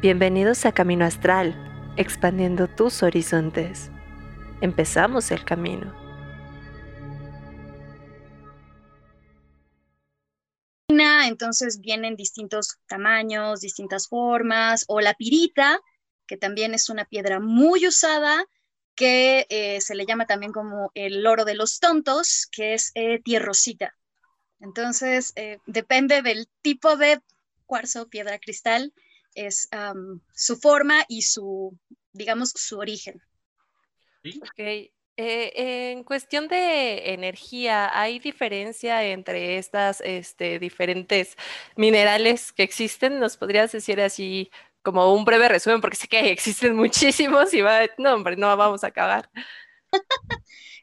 Bienvenidos a Camino Astral, expandiendo tus horizontes. Empezamos el camino. Entonces vienen distintos tamaños, distintas formas, o la pirita, que también es una piedra muy usada, que eh, se le llama también como el oro de los tontos, que es eh, tierrosita. Entonces, eh, depende del tipo de cuarzo, piedra, cristal, es su forma y su, digamos, su origen. Ok. Eh, en cuestión de energía, ¿hay diferencia entre estas este, diferentes minerales que existen? ¿Nos podrías decir así como un breve resumen? Porque sé que existen muchísimos y va, no, hombre, no vamos a acabar.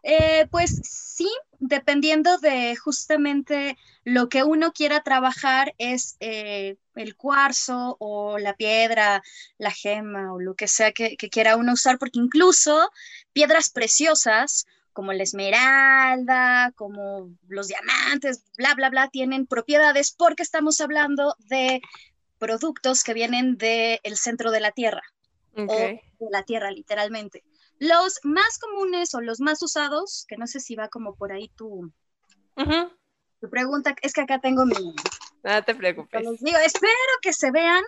Eh, pues sí, dependiendo de justamente lo que uno quiera trabajar es eh, el cuarzo o la piedra, la gema o lo que sea que, quiera uno usar, porque incluso piedras preciosas como la esmeralda, como los diamantes, bla, bla, bla, tienen propiedades porque estamos hablando de productos que vienen del centro de la Tierra o de la Tierra literalmente. Los más comunes o los más usados, que no sé si va como por ahí tu, tu pregunta, es que acá tengo mi... No te preocupes. digo, espero que se vean,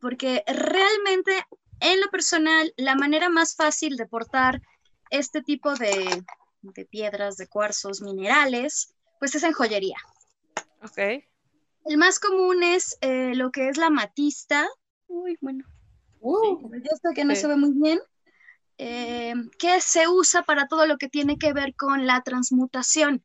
porque realmente en lo personal, la manera más fácil de portar este tipo de, de piedras, de cuarzos, minerales, pues es en joyería. Ok. El más común es eh, lo que es la matista. Uy, bueno. Uh, esto que no se ve muy bien. Eh, que se usa para todo lo que tiene que ver con la transmutación.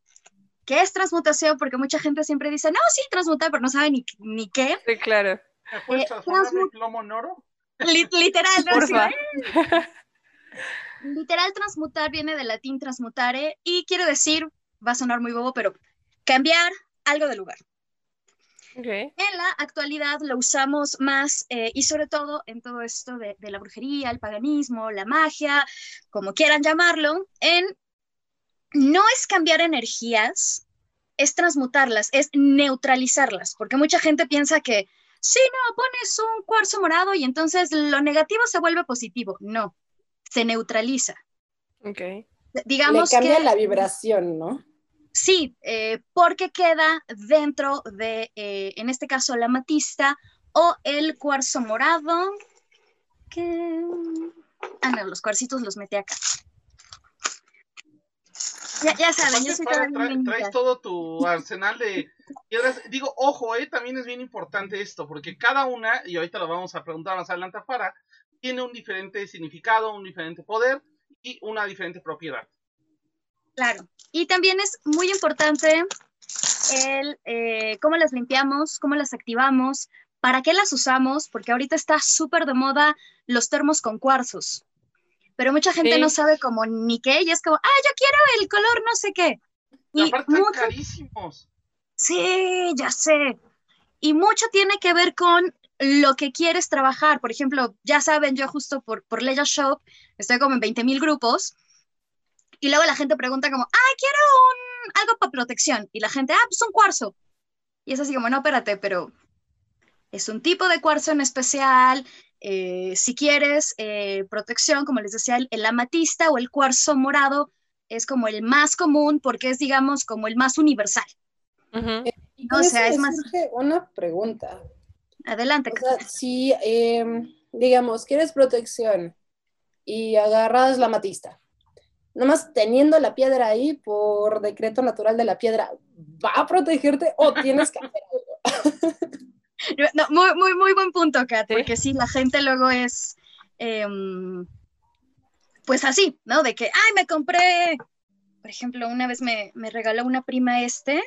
¿Qué es transmutación? Porque mucha gente siempre dice, no, sí, transmutar, pero no sabe ni, ni qué. Sí, claro. ¿Puedes eh, transmutar plomo en oro? literal, no, literal transmutar viene del latín transmutare y quiere decir, va a sonar muy bobo, pero cambiar algo de lugar. En la actualidad lo usamos más eh, y sobre todo en todo esto de, la brujería, el paganismo, la magia, como quieran llamarlo, en no es cambiar energías, es transmutarlas, es neutralizarlas, porque mucha gente piensa que si no, pones un cuarzo morado y entonces lo negativo se vuelve positivo. No, se neutraliza. Ok. Digamos Le cambia la vibración, ¿no? Sí, eh, porque queda dentro de, eh, en este caso, la matista o el cuarzo morado. Que... Ah, no, los cuarcitos los metí acá. Ya, saben, yo soy Traes todo tu arsenal de piedras. Digo, ojo, eh, también es bien importante esto, porque cada una, y ahorita lo vamos a preguntar más adelante afuera, tiene un diferente significado, un diferente poder y una diferente propiedad. Claro. Y también es muy importante el eh, cómo las limpiamos, cómo las activamos, para qué las usamos, porque ahorita está súper de moda los termos con cuarzos. Pero mucha gente no sabe como ni qué, y es como, ah, yo quiero el color no sé qué. Y, aparte carísimos. Sí, ya sé. Y mucho tiene que ver con lo que quieres trabajar. Por ejemplo, ya saben, yo justo por, por Leisure Shop estoy como en 20 mil grupos y luego la gente pregunta como, ay, quiero un, algo para protección. Y la gente, ah, pues un cuarzo. Y es así como, no, espérate, pero es un tipo de cuarzo en especial. Eh, si quieres eh, protección, como les decía, el, amatista o el cuarzo morado es como el más común porque es, digamos, como el más universal. O sea, es más... Una pregunta. Adelante. si, em, digamos, quieres protección y agarras la amatista, nomás teniendo la piedra ahí por decreto natural de la piedra, ¿va a protegerte o tienes que hacer algo? no, muy, muy, muy buen punto, Kat, porque sí, la gente luego es, em, pues así, ¿no? De que, ay, me compré, por ejemplo, una vez me, me regaló una prima este,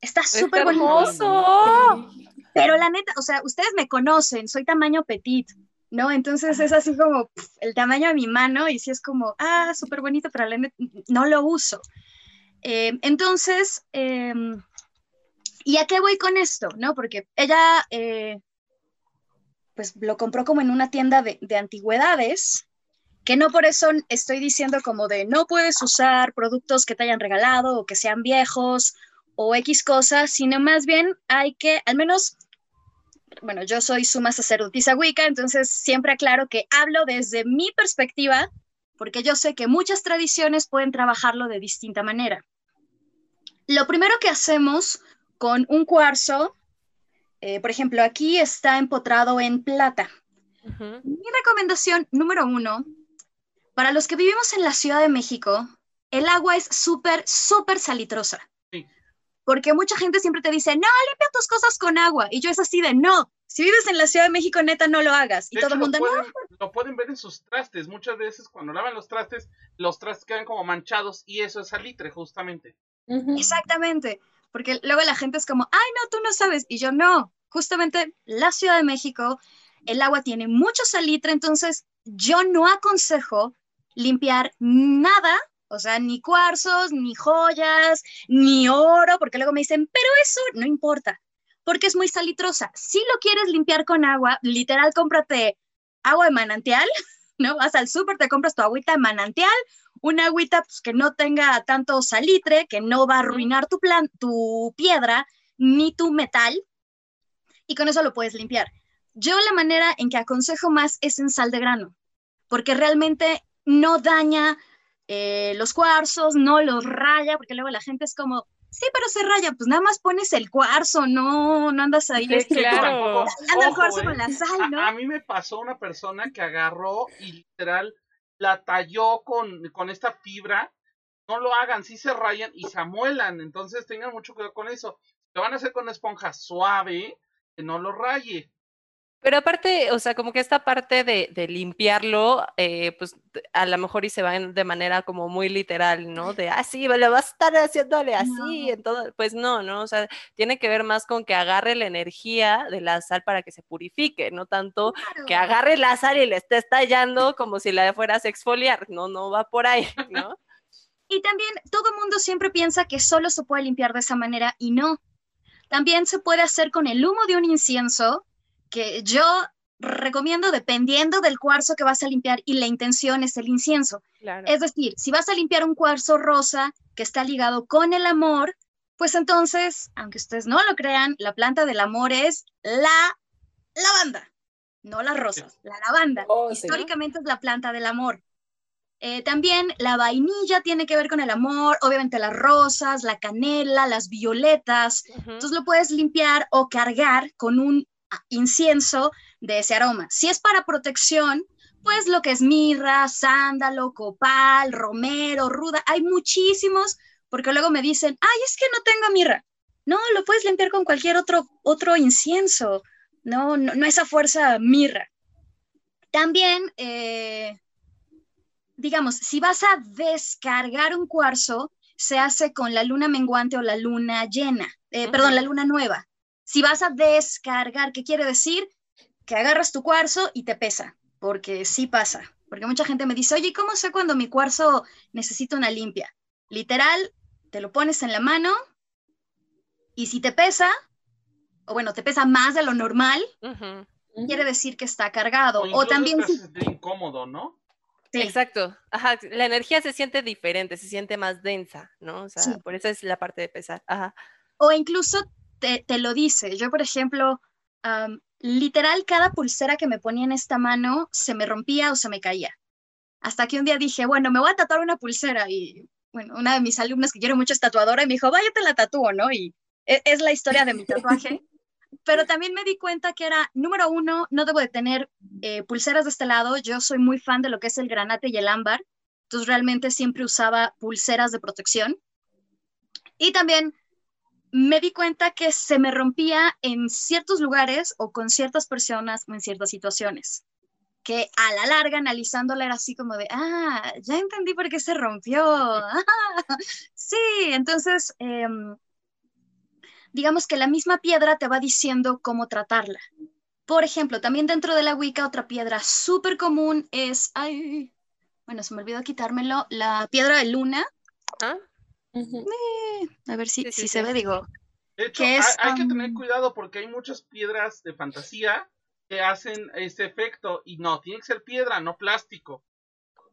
está súper hermoso. Pero la neta, o sea, ustedes me conocen, soy tamaño petit. ¿No? Entonces es así como el tamaño de mi mano y si es como, ah, súper bonito, pero no lo uso. Eh, entonces, em, ¿y a qué voy con esto? ¿No? Porque ella, eh, pues lo compró como en una tienda de, de antigüedades, que no por eso estoy diciendo como de no puedes usar productos que te hayan regalado o que sean viejos o X cosas, sino más bien hay que, al menos bueno, yo soy suma sacerdotisa Wicca, entonces siempre aclaro que hablo desde mi perspectiva, porque yo sé que muchas tradiciones pueden trabajarlo de distinta manera. Lo primero que hacemos con un cuarzo, eh, por ejemplo, aquí está empotrado en plata. Mi recomendación número uno, para los que vivimos en la Ciudad de México, el agua es súper, súper salitrosa. Porque mucha gente siempre te dice, no, limpia tus cosas con agua. Y yo es así de, no, si vives en la Ciudad de México, neta, no lo hagas. Y todo el mundo, lo pueden, no. Lo pueden ver en sus trastes. Muchas veces cuando lavan los trastes, los trastes quedan como manchados y eso es salitre, justamente. Exactamente. Porque luego la gente es como, ay, no, tú no sabes. Y yo, no, justamente la Ciudad de México, el agua tiene mucho salitre, entonces yo no aconsejo limpiar nada o sea, ni cuarzos, ni joyas, ni oro, porque luego me dicen, pero eso no importa, porque es muy salitrosa. Si lo quieres limpiar con agua, literal, cómprate agua de manantial, ¿no? Vas al súper, te compras tu agüita de manantial, una agüita pues, que no tenga tanto salitre, que no va a arruinar tu, plan, tu piedra ni tu metal, y con eso lo puedes limpiar. Yo la manera en que aconsejo más es en sal de grano, porque realmente no daña eh, los cuarzos, no los raya, porque luego la gente es como, sí, pero se raya, pues nada más pones el cuarzo, no, no andas ahí. Sí, claro. Anda el cuarzo con la sal, ¿no? A, a, mí me pasó una persona que agarró y literal la talló con, con esta fibra. No lo hagan, sí se rayan y se amuelan, entonces tengan mucho cuidado con eso. Lo van a hacer con una esponja suave, que no lo raye. Pero aparte, o sea, como que esta parte de, de limpiarlo, eh, pues a lo mejor y se va de manera como muy literal, ¿no? De, ah, sí, lo vas a estar haciéndole así, no. en todo. Pues no, ¿no? O sea, tiene que ver más con que agarre la energía de la sal para que se purifique, no tanto claro. que agarre la sal y le esté estallando como si la fueras a exfoliar. No, no va por ahí, ¿no? Y también todo mundo siempre piensa que solo se puede limpiar de esa manera y no. También se puede hacer con el humo de un incienso que yo recomiendo dependiendo del cuarzo que vas a limpiar y la intención es el incienso. Claro. Es decir, si vas a limpiar un cuarzo rosa que está ligado con el amor, pues entonces, aunque ustedes no lo crean, la planta del amor es la lavanda, no las rosas, la lavanda. Oh, Históricamente ¿sí? es la planta del amor. Eh, también la vainilla tiene que ver con el amor, obviamente las rosas, la canela, las violetas. Uh -huh. Entonces lo puedes limpiar o cargar con un incienso de ese aroma. Si es para protección, pues lo que es mirra, sándalo, copal, romero, ruda, hay muchísimos, porque luego me dicen, ay, es que no tengo mirra. No, lo puedes limpiar con cualquier otro, otro incienso, no, no, no esa fuerza mirra. También, eh, digamos, si vas a descargar un cuarzo, se hace con la luna menguante o la luna llena, eh, uh -huh. perdón, la luna nueva. Si vas a descargar, ¿qué quiere decir? Que agarras tu cuarzo y te pesa, porque sí pasa. Porque mucha gente me dice, oye, ¿cómo sé cuando mi cuarzo necesita una limpia? Literal, te lo pones en la mano y si te pesa, o bueno, te pesa más de lo normal, uh -huh. quiere decir que está cargado. O, o también... Si... incómodo, ¿no? Sí. Exacto. Ajá. La energía se siente diferente, se siente más densa, ¿no? O sea, sí. por eso es la parte de pesar. Ajá. O incluso te, te lo dice. Yo, por ejemplo, um, literal, cada pulsera que me ponía en esta mano se me rompía o se me caía. Hasta que un día dije, bueno, me voy a tatuar una pulsera. Y bueno, una de mis alumnas que quiero mucho es tatuadora y me dijo, vaya, te la tatúo, ¿no? Y es, es la historia de mi tatuaje. Pero también me di cuenta que era, número uno, no debo de tener eh, pulseras de este lado. Yo soy muy fan de lo que es el granate y el ámbar. Entonces realmente siempre usaba pulseras de protección. Y también me di cuenta que se me rompía en ciertos lugares o con ciertas personas o en ciertas situaciones. Que a la larga, analizándola, era así como de, ah, ya entendí por qué se rompió. Sí, entonces, eh, digamos que la misma piedra te va diciendo cómo tratarla. Por ejemplo, también dentro de la Wicca, otra piedra súper común es, ay, bueno, se me olvidó quitármelo, la piedra de luna. ¿Ah? Uh -huh. eh, a ver si, sí, sí, si se ve, digo. De hecho, hay, es, hay um... que tener cuidado porque hay muchas piedras de fantasía que hacen este efecto y no, tiene que ser piedra, no plástico.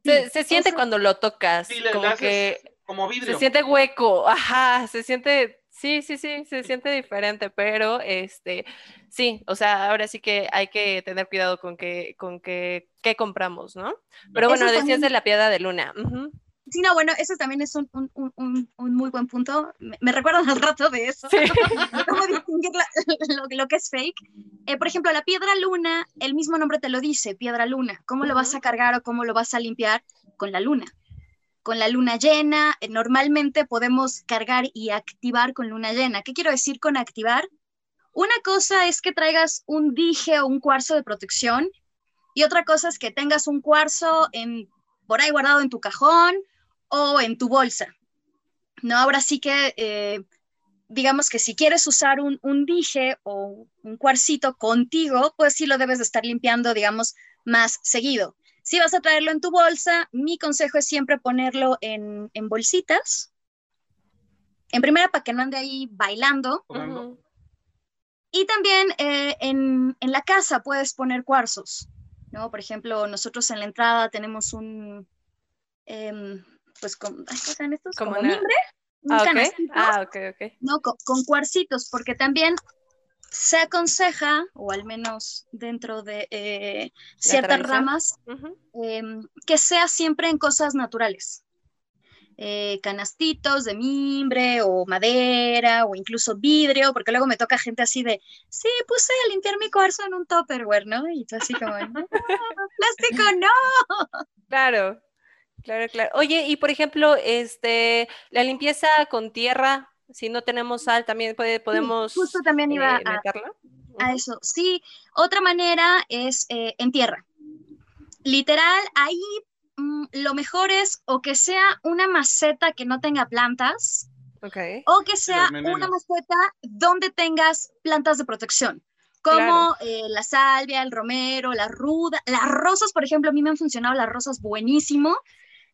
Se, se siente o sea, cuando lo tocas, sí, como que como vidrio. Se siente hueco, ajá, se siente Sí, sí, sí, se siente diferente, pero este, sí, o sea, ahora sí que hay que tener cuidado con que, con que, qué compramos, ¿no? Pero bueno, decías de la piedra de luna. Sí, no, bueno, eso también es un, un, un, un muy buen punto. Me, me recuerdan al rato de eso. Sí. ¿Cómo distinguir la- lo, lo que es fake? Eh, por ejemplo, la piedra luna, el mismo nombre te lo dice, piedra luna. ¿Cómo lo vas a cargar o cómo lo vas a limpiar? Con la luna. Con la luna llena, eh, normalmente podemos cargar y activar con luna llena. ¿Qué quiero decir con activar? Una cosa es que traigas un dije o un cuarzo de protección y otra cosa es que tengas un cuarzo en, por ahí guardado en tu cajón o en tu bolsa. No, ahora sí que, eh, digamos que si quieres usar un, un dije o un cuarcito contigo, pues sí lo debes de estar limpiando, digamos, más seguido. Si vas a traerlo en tu bolsa, mi consejo es siempre ponerlo en, en bolsitas. En primera, para que no ande ahí bailando. Y también eh, en, en la casa puedes poner cuarzos, ¿no? Por ejemplo, nosotros en la entrada tenemos un, em, pues, con, ay, ¿cómo estos? Como una- mimbre, un Ah, Ah, ok, ok. ¿no? Con, con cuarcitos, porque también se aconseja, o al menos dentro de eh, ciertas ramas, em, que sea siempre en cosas naturales. Eh, canastitos de mimbre o madera o incluso vidrio, porque luego me toca gente así de, sí, puse a limpiar mi cuarzo en un tupperware, ¿no? Y tú así como, no, plástico, no. Claro, claro, claro. Oye, y por ejemplo, este, la limpieza con tierra, si no tenemos sal, también puede, podemos justo también iba eh, a- meterla. a eso. Sí, otra manera es eh, en tierra. Literal, ahí mm, lo mejor es o que sea una maceta que no tenga plantas Ok. o que sea una maceta donde tengas plantas de protección. Como eh, la salvia, el romero, la ruda, las rosas, por ejemplo, a mí me han funcionado las rosas buenísimo,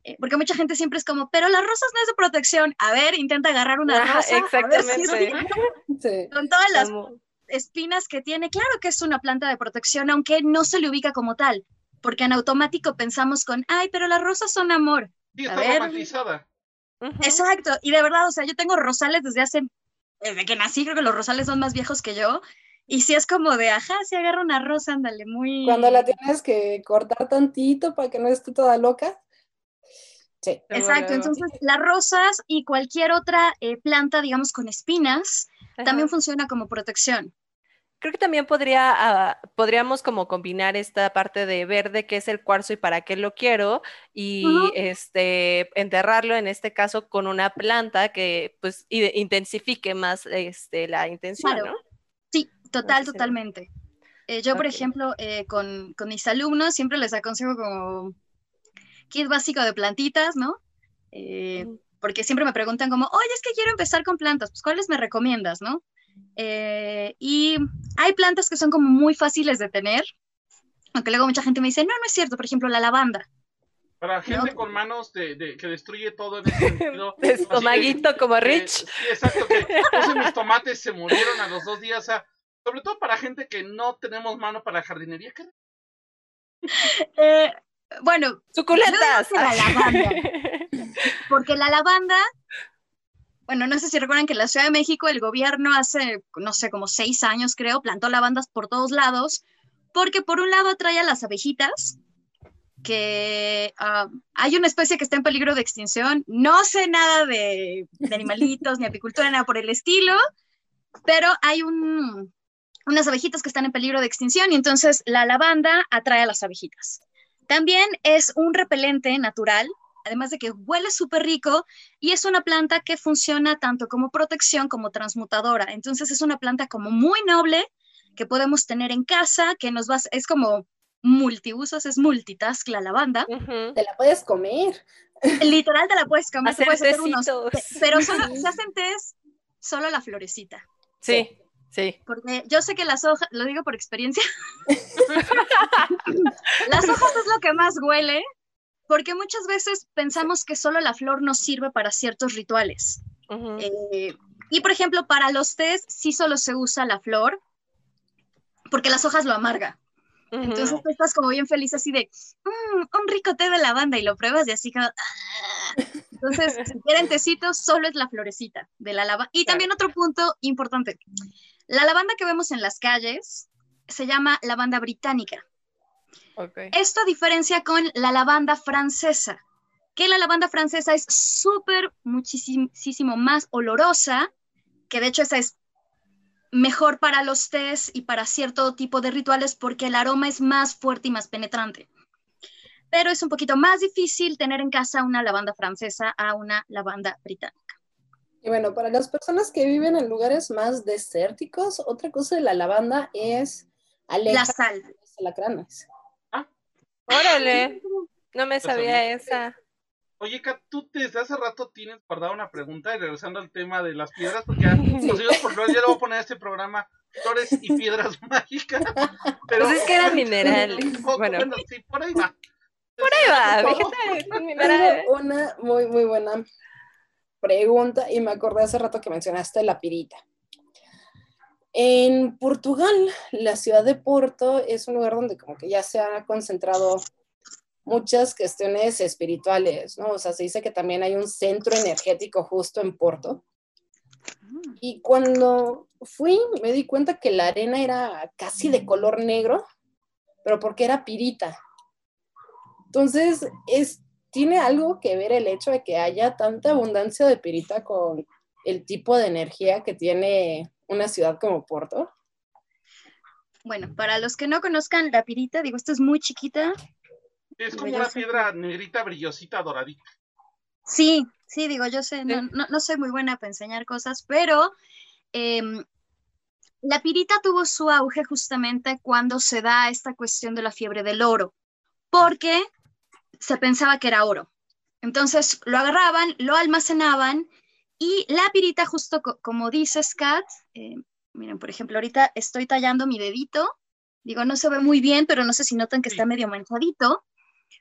eh, porque mucha gente siempre es como, pero las rosas no es de protección. A ver, intenta agarrar una Ajá, rosa, si exactamente. Sí. con todas las Como- espinas que tiene, claro que es una planta de protección, aunque no se le ubica como tal, porque en automático pensamos con, ay, pero las rosas son amor. Sí, A está ver. Exacto, y de verdad, o sea, yo tengo rosales desde hace, desde que nací, creo que los rosales son más viejos que yo, y si es como de, ajá, si agarra una rosa, ándale, muy... Cuando la tienes que cortar tantito para que no esté toda loca. Sí. Exacto, entonces las rosas y cualquier otra eh, planta, digamos, con espinas, también funciona como protección. Creo que también podría, ah, podríamos como combinar esta parte de ver de qué es el cuarzo y para qué lo quiero y este enterrarlo en este caso con una planta que pues intensifique más este la intención, Claro. ¿no? Sí, total, totalmente. Eh, yo, por ejemplo, eh, con, con mis alumnos siempre les aconsejo como kit básico de plantitas, ¿no? Eh, porque siempre me preguntan como, oye, es que quiero empezar con plantas, pues ¿cuáles me recomiendas, no? Eh, y hay plantas que son como muy fáciles de tener, aunque luego mucha gente me dice, no, no es cierto, por ejemplo, la lavanda. Para gente No. con manos de, de- que destruye todo en ese sentido. De de- estomaguito como Rich. sí, exacto, que mis tomates se murieron a los dos días. O sea, sobre todo para gente que no tenemos mano para jardinería. ¿qué? Eh, bueno, Suculentas. La lavanda. porque la lavanda, bueno, no sé si recuerdan que en la Ciudad de México el gobierno hace, no sé, como seis años creo, plantó lavandas por todos lados, porque por un lado atrae a las abejitas, que ah, hay una especie que está en peligro de extinción, no sé nada de, de animalitos ni apicultura, nada por el estilo, pero hay un, unas abejitas que están en peligro de extinción y entonces la lavanda atrae a las abejitas. También es un repelente natural, además de que huele súper rico y es una planta que funciona tanto como protección como transmutadora. Entonces es una planta como muy noble que podemos tener en casa, que nos va, a- es como multiusos, es multitask la lavanda. Te la puedes comer. Literal te la puedes comer, te Hacer puedes hacer unos, pero solo, se hacen tés solo la florecita. Sí, sí. Porque yo sé que las hojas, lo digo por experiencia, las hojas es lo que más huele, porque muchas veces pensamos que solo la flor nos sirve para ciertos rituales. Eh, y por ejemplo, para los tés sí solo se usa la flor, porque las hojas lo amarga. Entonces tú estás como bien feliz así de, "Mm, un rico té de lavanda y lo pruebas y así como, "Ah". Entonces, si quieren tecitos, solo es la florecita de la lavanda. Y también otro punto importante. La lavanda que vemos en las calles se llama lavanda británica. Esto diferencia con la lavanda francesa, que la lavanda francesa es súper, muchísimo más olorosa, que de hecho esa es mejor para los tés y para cierto tipo de rituales porque el aroma es más fuerte y más penetrante. Pero es un poquito más difícil tener en casa una lavanda francesa a una lavanda británica. Y bueno, para las personas que viven en lugares más desérticos, otra cosa de la lavanda es la sal. Alacranes. Ah. Órale, no me sabía esa. Oye, Kat, tú desde hace rato tienes guardada una pregunta y regresando al tema de las piedras, porque ya, los por flores, ya le voy a poner a este programa flores y piedras mágicas. Pero pues es que eran minerales. bueno. sí, por ahí va. Por ahí va, minerales. Una muy, muy buena pregunta y me acordé hace rato que mencionaste la pirita. En Portugal, la ciudad de Porto es un lugar donde como que ya se ha concentrado muchas cuestiones espirituales, ¿no? O sea, se dice que también hay un centro energético justo en Porto. Y cuando fui, me di cuenta que la arena era casi de color negro, pero porque era pirita. Entonces, es, tiene algo que ver el hecho de que haya tanta abundancia de pirita con el tipo de energía que tiene una ciudad como Porto. Bueno, para los que no conozcan la pirita, digo, esto es muy chiquita, es como una piedra negrita, brillosita, doradita. Sí, sí, digo, yo sé, no, no, soy muy buena para enseñar cosas, pero em, la pirita tuvo su auge justamente cuando se da esta cuestión de la fiebre del oro, porque se pensaba que era oro. Entonces lo agarraban, lo almacenaban y la pirita, justo como dice Kat, eh, miren, por ejemplo, ahorita estoy tallando mi dedito, digo, no se ve muy bien, pero no sé si notan que está medio manchadito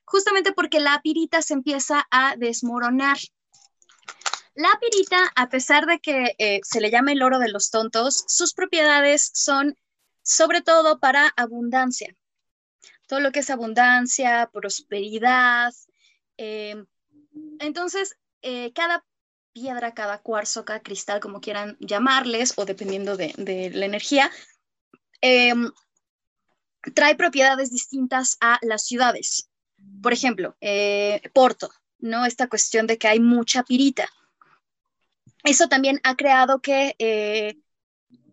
justamente porque la pirita se empieza a desmoronar. La pirita, a pesar de que eh, se le llama el oro de los tontos, sus propiedades son sobre todo para abundancia. Todo lo que es abundancia, prosperidad. Eh, entonces, eh, cada piedra, cada cuarzo, cada cristal, como quieran llamarles, o dependiendo de, la energía, trae propiedades distintas a las ciudades por ejemplo, eh, Porto, ¿no? Esta cuestión de que hay mucha pirita. Eso también ha creado que, eh,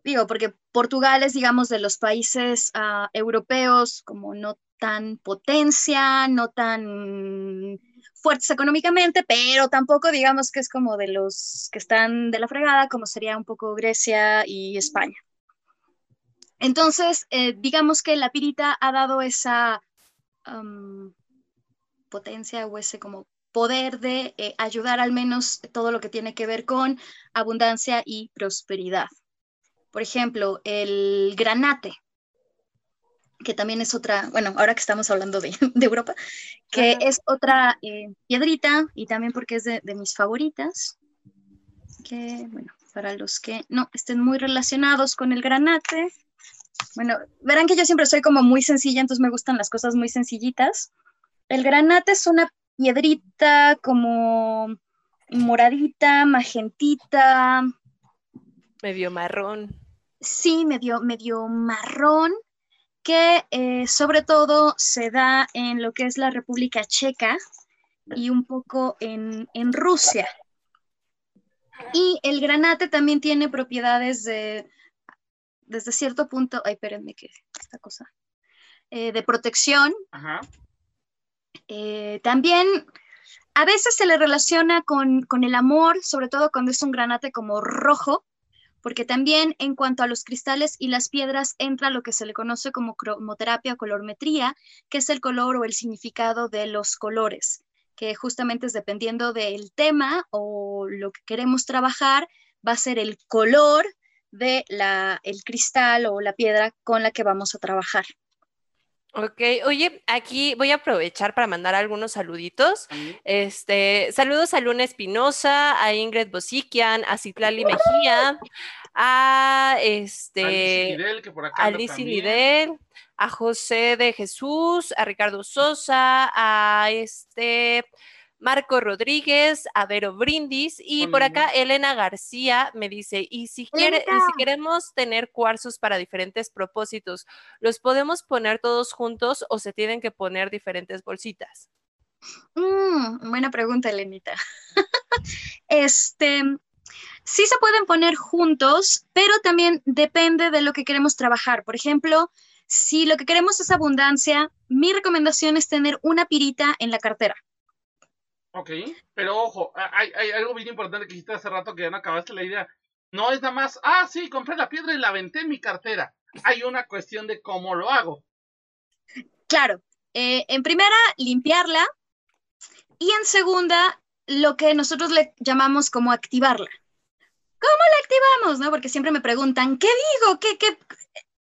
digo, porque Portugal es, digamos, de los países ah, europeos como no tan potencia, no tan fuertes económicamente, pero tampoco digamos que es como de los que están de la fregada, como sería un poco Grecia y España. Entonces, eh, digamos que la pirita ha dado esa potencia o ese como poder de eh, ayudar al menos todo lo que tiene que ver con abundancia y prosperidad. Por ejemplo, el granate, que también es otra, bueno, ahora que estamos hablando de, Europa, que es otra eh, piedrita y también porque es de, de, mis favoritas, que, bueno, para los que no estén muy relacionados con el granate, bueno, verán que yo siempre soy como muy sencilla, entonces me gustan las cosas muy sencillitas. El granate es una piedrita como moradita, magentita. Medio marrón. Sí, medio, medio marrón, que eh, sobre todo se da en lo que es la República Checa y un poco en, Rusia. Y el granate también tiene propiedades de, desde cierto punto, ay, espérenme que esta cosa, eh, de protección, Ajá. Eh, también a veces se le relaciona con, el amor, sobre todo cuando es un granate como rojo, porque también en cuanto a los cristales y las piedras entra lo que se le conoce como cromoterapia o colormetría, que es el color o el significado de los colores, que justamente es dependiendo del tema o lo que queremos trabajar, va a ser el color de el cristal o la piedra con la que vamos a trabajar. Ok, oye, aquí voy a aprovechar para mandar algunos saluditos. Este, saludos a Luna Espinosa, a Ingrid Bosikian, a Citlali Mejía, a este Alice Nidel, a José de Jesús, a Ricardo Sosa, a este Marco Rodríguez, Avero Brindis y por acá Elena García me dice, y si, quiere, y si queremos tener cuarzos para diferentes propósitos, ¿los podemos poner todos juntos o se tienen que poner diferentes bolsitas? Mm, buena pregunta, Elenita. este, sí se pueden poner juntos, pero también depende de lo que queremos trabajar. Por ejemplo, si lo que queremos es abundancia, mi recomendación es tener una pirita en la cartera. Ok, pero ojo, hay, algo bien importante que dijiste hace rato que ya no acabaste la idea. No es nada más, ah, sí, compré la piedra y la aventé en mi cartera. Hay una cuestión de cómo lo hago. Claro, eh, en primera, limpiarla y en segunda, lo que nosotros le llamamos como activarla. ¿Cómo la activamos? ¿No? Porque siempre me preguntan, ¿qué digo? ¿Qué, qué?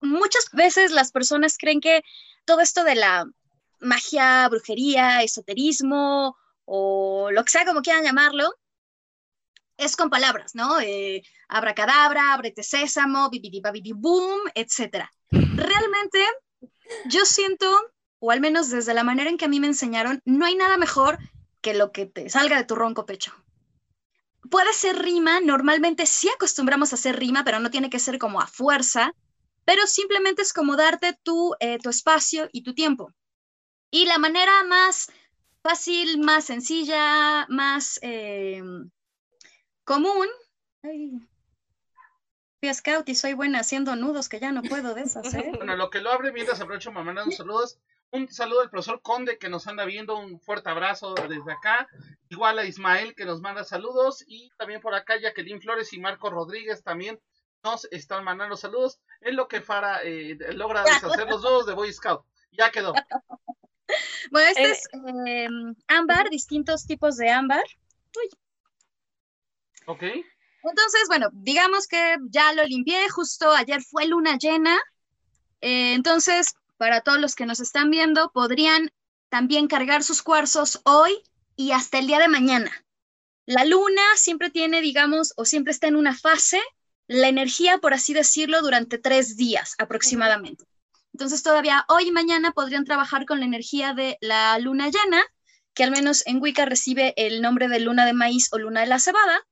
Muchas veces las personas creen que todo esto de la magia, brujería, esoterismo o lo que sea como quieran llamarlo, es con palabras, ¿no? Eh, abracadabra, abrete sésamo, bibidi boom, etc. Realmente, yo siento, o al menos desde la manera en que a mí me enseñaron, no hay nada mejor que lo que te salga de tu ronco pecho. Puede ser rima, normalmente sí acostumbramos a hacer rima, pero no tiene que ser como a fuerza, pero simplemente es como darte tu, eh, tu espacio y tu tiempo. Y la manera más fácil, más sencilla, más eh, común. Ay, fui scout y soy buena haciendo nudos que ya no puedo deshacer. Bueno, lo que lo abre mientras aprovecho para mandar un saludos. Un saludo al profesor Conde que nos anda viendo, un fuerte abrazo desde acá. Igual a Ismael que nos manda saludos. Y también por acá Jacqueline Flores y Marco Rodríguez también nos están mandando saludos. Es lo que Fara eh, logra deshacer los nudos de Boy Scout. Ya quedó. Bueno, este eh, es em, ámbar, distintos tipos de ámbar. Uy. Ok. Entonces, bueno, digamos que ya lo limpié, justo ayer fue luna llena. Eh, entonces, para todos los que nos están viendo, podrían también cargar sus cuarzos hoy y hasta el día de mañana. La luna siempre tiene, digamos, o siempre está en una fase, la energía, por así decirlo, durante tres días aproximadamente. Entonces todavía hoy y mañana podrían trabajar con la energía de la luna llena, que al menos en Wicca recibe el nombre de luna de maíz o luna de la cebada.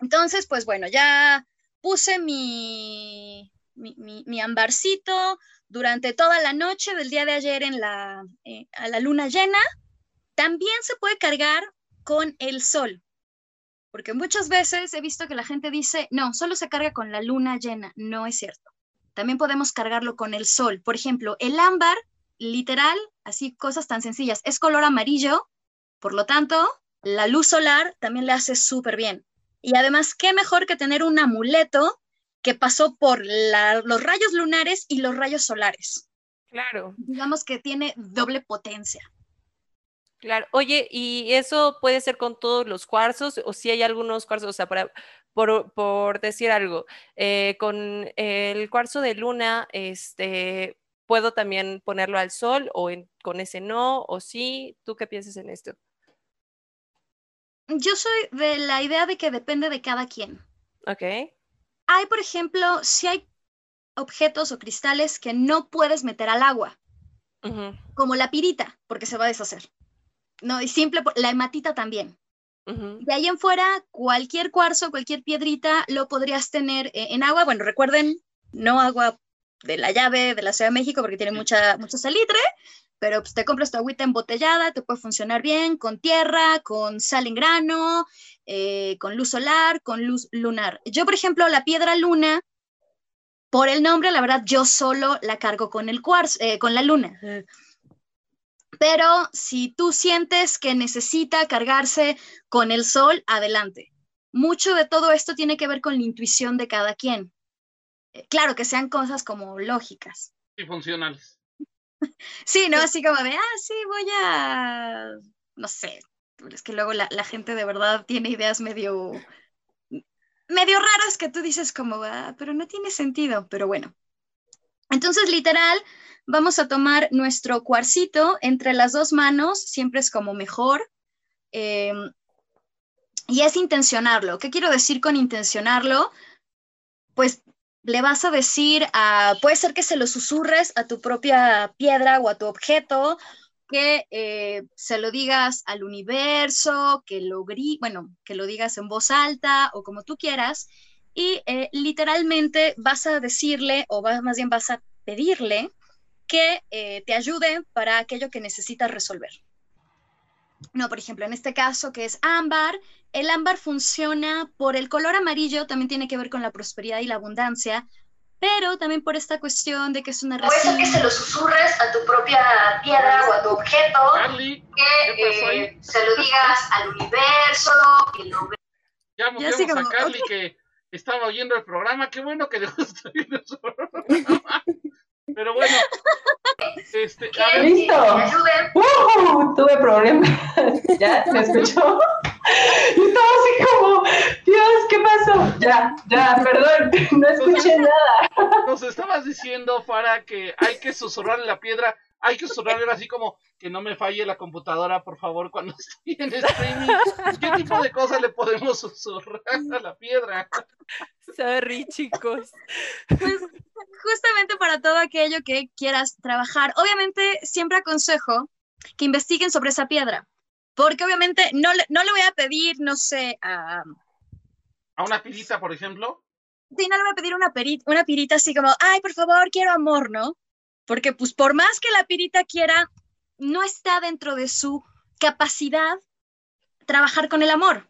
Entonces, pues bueno, ya puse mi, mi, ambarcito durante toda la noche del día de ayer en la, eh, a la luna llena. También se puede cargar con el sol, porque muchas veces he visto que la gente dice, no, solo se carga con la luna llena. No es cierto. También podemos cargarlo con el sol. Por ejemplo, el ámbar, literal, así cosas tan sencillas, es color amarillo, por lo tanto, la luz solar también le hace súper bien. Y además, qué mejor que tener un amuleto que pasó por los rayos lunares y los rayos solares. Claro. Digamos que tiene doble potencia. Claro. Oye, ¿y eso puede ser con todos los cuarzos o si hay algunos cuarzos, o sea, para, por, decir algo, eh, con el cuarzo de luna, este, puedo también ponerlo al sol o con ese no o sí. ¿Tú qué piensas en esto? Yo soy de la idea de que depende de cada quien. Ok. Hay, por ejemplo, si hay objetos o cristales que no puedes meter al agua, como la pirita, porque se va a deshacer. No, y simple, la hematita también. De ahí en fuera, cualquier cuarzo, cualquier piedrita lo podrías tener eh, en agua. Bueno, recuerden, no agua de la llave de la Ciudad de México porque tiene mucha, mucho salitre, pero pues te compras tu agüita embotellada, te puede funcionar bien con tierra, con sal en grano, eh, con luz solar, con luz lunar. Yo, por ejemplo, la piedra luna, por el nombre, la verdad, yo solo la cargo con el cuarzo, eh, con la luna. Pero si tú sientes que necesita cargarse con el sol, adelante. Mucho de todo esto tiene que ver con la intuición de cada quien. Eh, claro, que sean cosas como lógicas. Y funcionales. sí, ¿no? Así como de, ah, sí, voy a, no sé, es que luego la, la gente de verdad tiene ideas medio, medio raras que tú dices como, ah, pero no tiene sentido, pero bueno. Entonces, literal, vamos a tomar nuestro cuarcito entre las dos manos, siempre es como mejor. Em, y es intencionarlo. ¿Qué quiero decir con intencionarlo? Pues le vas a decir puede ser que se lo susurres a tu propia piedra o a tu objeto, que eh, se lo digas al universo, que lo, bueno, que lo digas en voz alta o como tú quieras, y eh, literalmente vas a decirle o más bien vas a pedirle que eh, te ayude para aquello que necesitas resolver. No, por ejemplo, en este caso que es ámbar, el ámbar funciona por el color amarillo, también tiene que ver con la prosperidad y la abundancia, pero también por esta cuestión de que es una resina. O eso que se lo susurres a tu propia piedra o a tu objeto, que eh, se lo digas al universo, que lo Ya a Carly que estaba oyendo el programa, qué bueno que dejó estar viendo el programa. Pero bueno, este, ¿Listo? Uh, tuve problemas. ¿Ya? ¿Me escuchó? Y estaba así como, Dios, ¿qué pasó? Ya, ya, perdón, no escuché nada. Nos estabas diciendo, Fara, que hay que susurrarle la piedra, hay que susurrarle así como que no me falle la computadora, por favor, cuando estoy en streaming. ¿Qué tipo de cosas le podemos susurrar a la piedra? Sorry, chicos. Pues justamente para todo aquello que quieras trabajar. Obviamente, siempre aconsejo que investiguen sobre esa piedra. Porque obviamente no le, no le voy a pedir, no sé, a... ¿A una pirita, por ejemplo? Sí, no le voy a pedir una, perita, una pirita así como, ay, por favor, quiero amor, ¿no? Porque pues por más que la pirita quiera, no está dentro de su capacidad trabajar con el amor.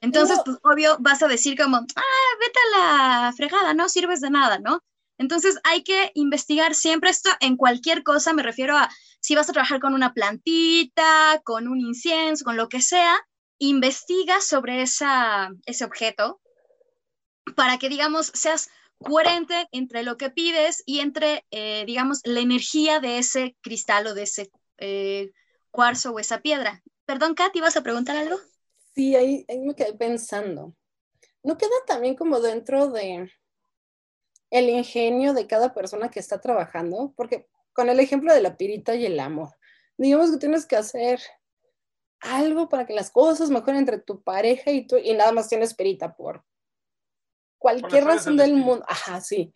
Entonces, pues obvio, vas a decir como, ah, vete a la fregada, no sirves de nada, ¿no? Entonces hay que investigar siempre esto en cualquier cosa, me refiero a si vas a trabajar con una plantita, con un incienso, con lo que sea, investiga sobre esa, ese objeto para que, digamos, seas coherente entre lo que pides y entre, eh, digamos, la energía de ese cristal o de ese eh, cuarzo o esa piedra. Perdón, Katy, ¿vas a preguntar algo? Sí, ahí, ahí me quedé pensando. ¿No queda también como dentro de el ingenio de cada persona que está trabajando? Porque con el ejemplo de la pirita y el amor, digamos que tienes que hacer algo para que las cosas mejoren entre tu pareja y tú, y nada más tienes pirita por cualquier razón del mundo. Ajá, sí.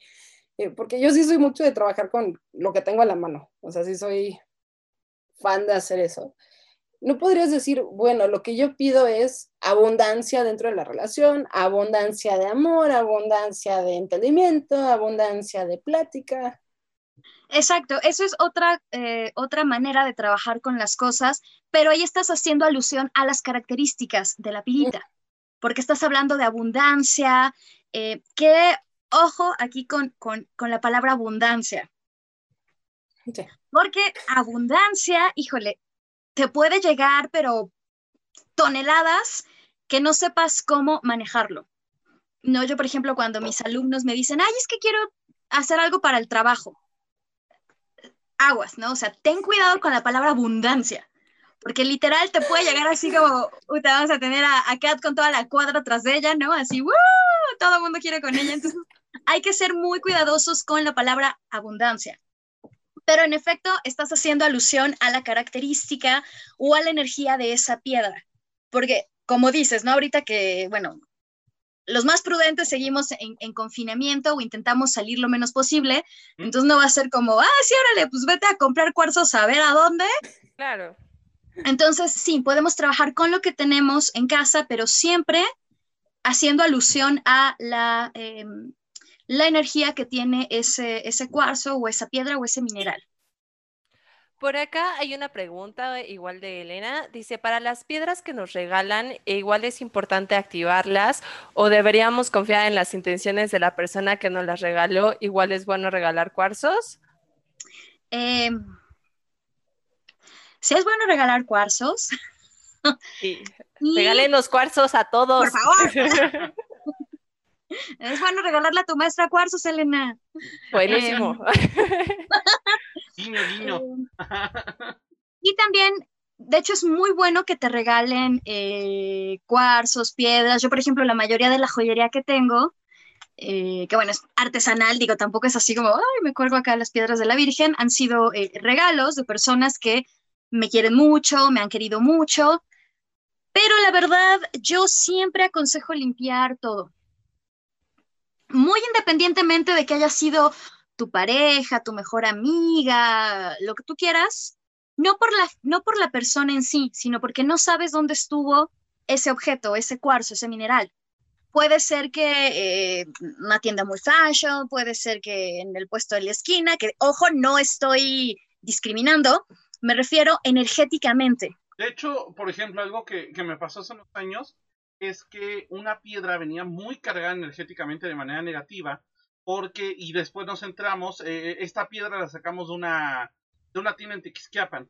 Eh, porque yo sí soy mucho de trabajar con lo que tengo a la mano. O sea, sí soy fan de hacer eso. No podrías decir, bueno, lo que yo pido es abundancia dentro de la relación, abundancia de amor, abundancia de entendimiento, abundancia de plática. Exacto, eso es otra, eh, otra manera de trabajar con las cosas, pero ahí estás haciendo alusión a las características de la pirita, porque estás hablando de abundancia, eh, que, ojo, aquí con, con, con la palabra abundancia. Porque abundancia, híjole, te puede llegar, pero toneladas que no sepas cómo manejarlo. No, yo, por ejemplo, cuando mis alumnos me dicen, ay, es que quiero hacer algo para el trabajo, aguas, ¿no? O sea, ten cuidado con la palabra abundancia, porque literal te puede llegar así como, te vamos a tener a, Kat con toda la cuadra tras de ella, ¿no? Así, ¡Woo! todo el mundo quiere con ella. Entonces, hay que ser muy cuidadosos con la palabra abundancia. Pero en efecto, estás haciendo alusión a la característica o a la energía de esa piedra. Porque, como dices, ¿no? Ahorita que, bueno, los más prudentes seguimos en, confinamiento o intentamos salir lo menos posible, entonces no va a ser como, ah, sí, órale, pues vete a comprar cuarzos a ver a dónde. Claro. Entonces, sí, podemos trabajar con lo que tenemos en casa, pero siempre haciendo alusión a la, em, la energía que tiene ese, ese cuarzo o esa piedra o ese mineral. Por acá hay una pregunta igual de Elena. Dice, para las piedras que nos regalan, igual es importante activarlas o deberíamos confiar en las intenciones de la persona que nos las regaló. Igual es bueno regalar cuarzos. Eh, si es bueno regalar cuarzos. Sí. Regalen los cuarzos a todos. Por favor. es bueno regalarle a tu maestra cuarzos, Elena. Buenísimo. y también, de hecho, es muy bueno que te regalen eh, cuarzos, piedras. Yo, por ejemplo, la mayoría de la joyería que tengo, eh, que bueno, es artesanal, digo, tampoco es así como, ay, me cuelgo acá las piedras de la Virgen, han sido eh, regalos de personas que me quieren mucho, me han querido mucho, pero la verdad, yo siempre aconsejo limpiar todo. Muy independientemente de que haya sido tu pareja, tu mejor amiga, lo que tú quieras, no por la, no por la persona en sí, sino porque no sabes dónde estuvo ese objeto, ese cuarzo, ese mineral. Puede ser que eh, una tienda muy fashion, puede ser que en el puesto de la esquina, que ojo, no estoy discriminando, me refiero energéticamente. De hecho, por ejemplo, algo que, me pasó hace unos años es que una piedra venía muy cargada energéticamente de manera negativa, porque, y después nos centramos, eh, esta piedra la sacamos de una, de una tienda en Tequisquiapan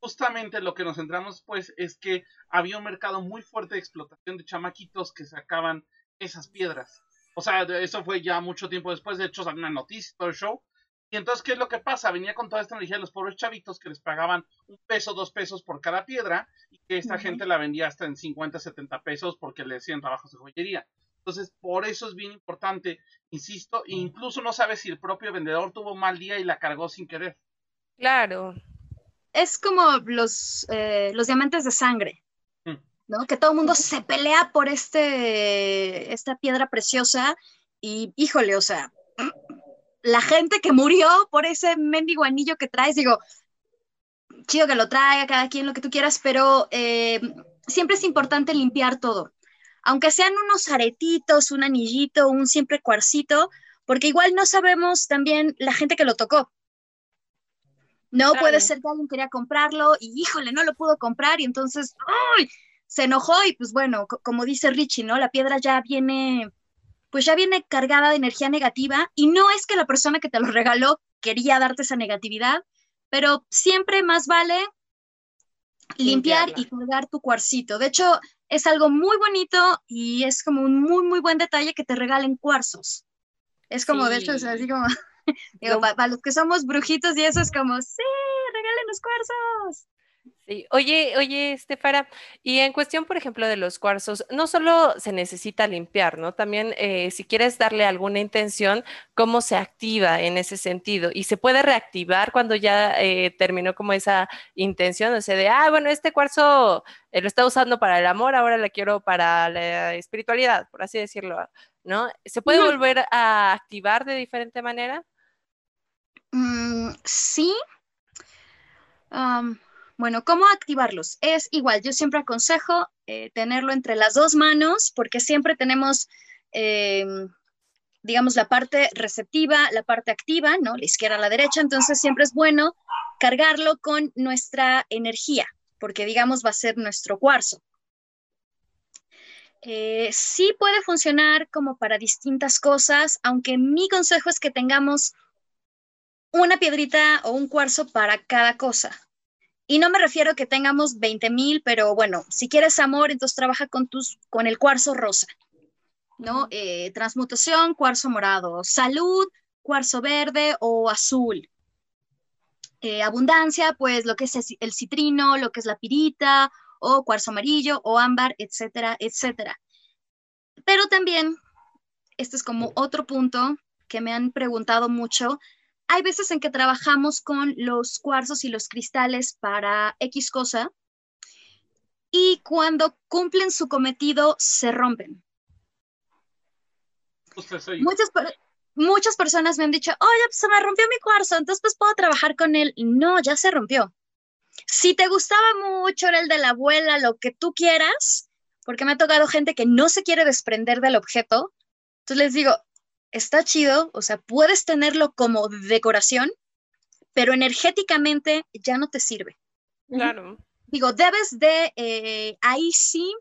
justamente lo que nos centramos pues es que había un mercado muy fuerte de explotación de chamaquitos que sacaban esas piedras. O sea, eso fue ya mucho tiempo después, de hecho salió una noticia, todo el show. Y entonces, ¿qué es lo que pasa? Venía con toda esta energía de los pobres chavitos que les pagaban un peso, dos pesos por cada piedra y que esta gente la vendía hasta en 50, 70 pesos porque le hacían trabajos de joyería. Entonces, por eso es bien importante, insisto, e incluso no sabes si el propio vendedor tuvo mal día y la cargó sin querer. Claro, es como los, eh, los diamantes de sangre, mm. ¿no? Que todo el mundo se pelea por este, esta piedra preciosa y, híjole, o sea, la gente que murió por ese mendigo anillo que traes, digo, chido que lo traiga, cada quien lo que tú quieras, pero eh, siempre es importante limpiar todo. Aunque sean unos aretitos, un anillito, un siempre cuarcito, porque igual no sabemos también la gente que lo tocó. No puede ser que alguien quería comprarlo y híjole, no lo pudo comprar y entonces ¡ay! se enojó y pues bueno, como dice Richie, ¿no? La piedra ya viene, pues ya viene cargada de energía negativa y no es que la persona que te lo regaló quería darte esa negatividad, pero siempre más vale limpiar y cargar tu cuarcito. De hecho, es algo muy bonito y es como un muy, muy buen detalle que te regalen cuarzos. Es como, de hecho, es así como, Digo, para los que somos brujitos y eso es como, sí, regalen los cuarzos. Sí. Oye, oye, Estefara, y en cuestión, por ejemplo, de los cuarzos, no solo se necesita limpiar, ¿no? También eh, si quieres darle alguna intención, ¿cómo se activa en ese sentido? Y se puede reactivar cuando ya eh, terminó como esa intención, o sea, de, ah, bueno, este cuarzo eh, lo está usando para el amor, ahora lo quiero para la espiritualidad, por así decirlo, ¿no? ¿Se puede volver a activar de diferente manera? Mm, sí. Bueno, ¿cómo activarlos? Es igual, yo siempre aconsejo eh, tenerlo entre las dos manos porque siempre tenemos, em, digamos, la parte receptiva, la parte activa, ¿no? La izquierda la derecha, entonces siempre es bueno cargarlo con nuestra energía porque, digamos, va a ser nuestro cuarzo. Eh, sí puede funcionar como para distintas cosas, aunque mi consejo es que tengamos una piedrita o un cuarzo para cada cosa. Y no me refiero a que tengamos 20 mil, pero bueno, si quieres amor, entonces trabaja con, tus, con el cuarzo rosa, ¿no? Eh, transmutación, cuarzo morado. Salud, cuarzo verde o azul. Eh, abundancia, pues lo que es el citrino, lo que es la pirita, o cuarzo amarillo, o ámbar, etcétera, etcétera. Pero también, este es como otro punto que me han preguntado mucho, hay veces en que trabajamos con los cuarzos y los cristales para X cosa y cuando cumplen su cometido se rompen. Muchas, muchas personas me han dicho, oye, pues se me rompió mi cuarzo, entonces pues puedo trabajar con él. No, ya se rompió. Si te gustaba mucho, era el de la abuela, lo que tú quieras, porque me ha tocado gente que no se quiere desprender del objeto, entonces les digo, está chido, o sea, puedes tenerlo como decoración, pero energéticamente ya no te sirve. Claro. Digo, debes de, eh, ahí sí,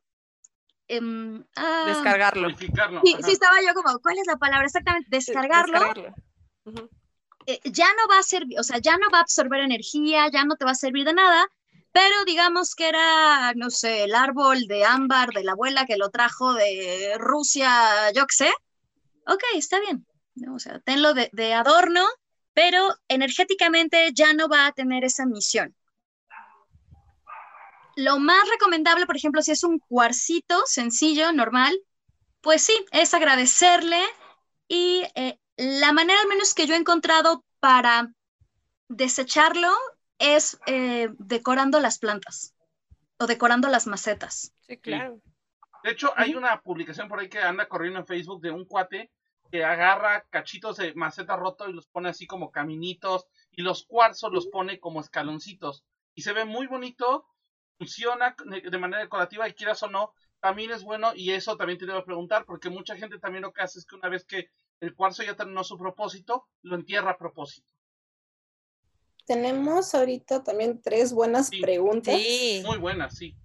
em, ah, descargarlo. Sí, sí, estaba yo como, ¿cuál es la palabra? Exactamente, descargarlo. Eh, ya no va a servir, o sea, ya no va a absorber energía, ya no te va a servir de nada, pero digamos que era, no sé, el árbol de ámbar de la abuela que lo trajo de Rusia, yo qué sé, ok, está bien, o sea, tenlo de, de adorno, pero energéticamente ya no va a tener esa misión. Lo más recomendable, por ejemplo, si es un cuarcito sencillo, normal, pues sí, es agradecerle y eh, la manera al menos que yo he encontrado para desecharlo es eh, decorando las plantas o decorando las macetas. Sí, claro. De hecho, hay una publicación por ahí que anda corriendo en Facebook de un cuate que agarra cachitos de maceta roto y los pone así como caminitos y los cuarzos los pone como escaloncitos. y se ve muy bonito, funciona de manera decorativa y quieras o no, también es bueno y eso también te debo preguntar porque mucha gente también lo que hace es que una vez que el cuarzo ya terminó su propósito, lo entierra a propósito. Tenemos ahorita también tres buenas preguntas. Sí. Muy buenas, sí.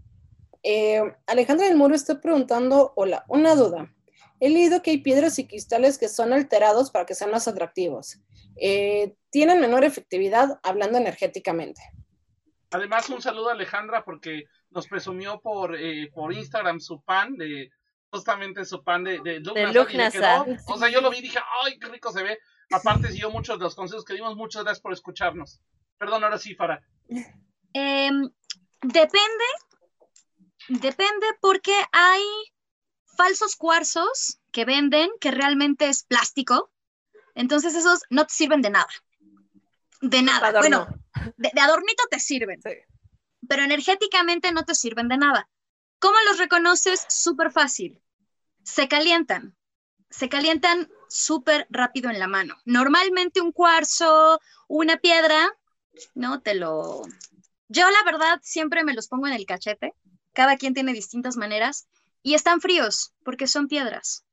Eh, Alejandra del Muro está preguntando, hola, una duda. He leído que hay piedras y cristales que son alterados para que sean más atractivos. Eh, ¿Tienen menor efectividad hablando energéticamente? Además, un saludo a Alejandra porque nos presumió por, eh, por Instagram su pan de justamente su pan de, de, O sea, yo lo vi y dije, ¡ay, qué rico se ve! Aparte, siguió muchos de los consejos que dimos. Muchas gracias por escucharnos. Perdón, ahora sí, Fara. Em, depende, depende porque hay falsos cuarzos que venden que realmente es plástico. Entonces esos no te sirven de nada. De nada. Bueno, de, adornito te sirven. Pero energéticamente no te sirven de nada. ¿Cómo los reconoces? Súper fácil. Se calientan. Se calientan súper rápido en la mano. Normalmente un cuarzo, una piedra, no te lo... Yo la verdad siempre me los pongo en el cachete. Cada quien tiene distintas maneras y están fríos porque son piedras.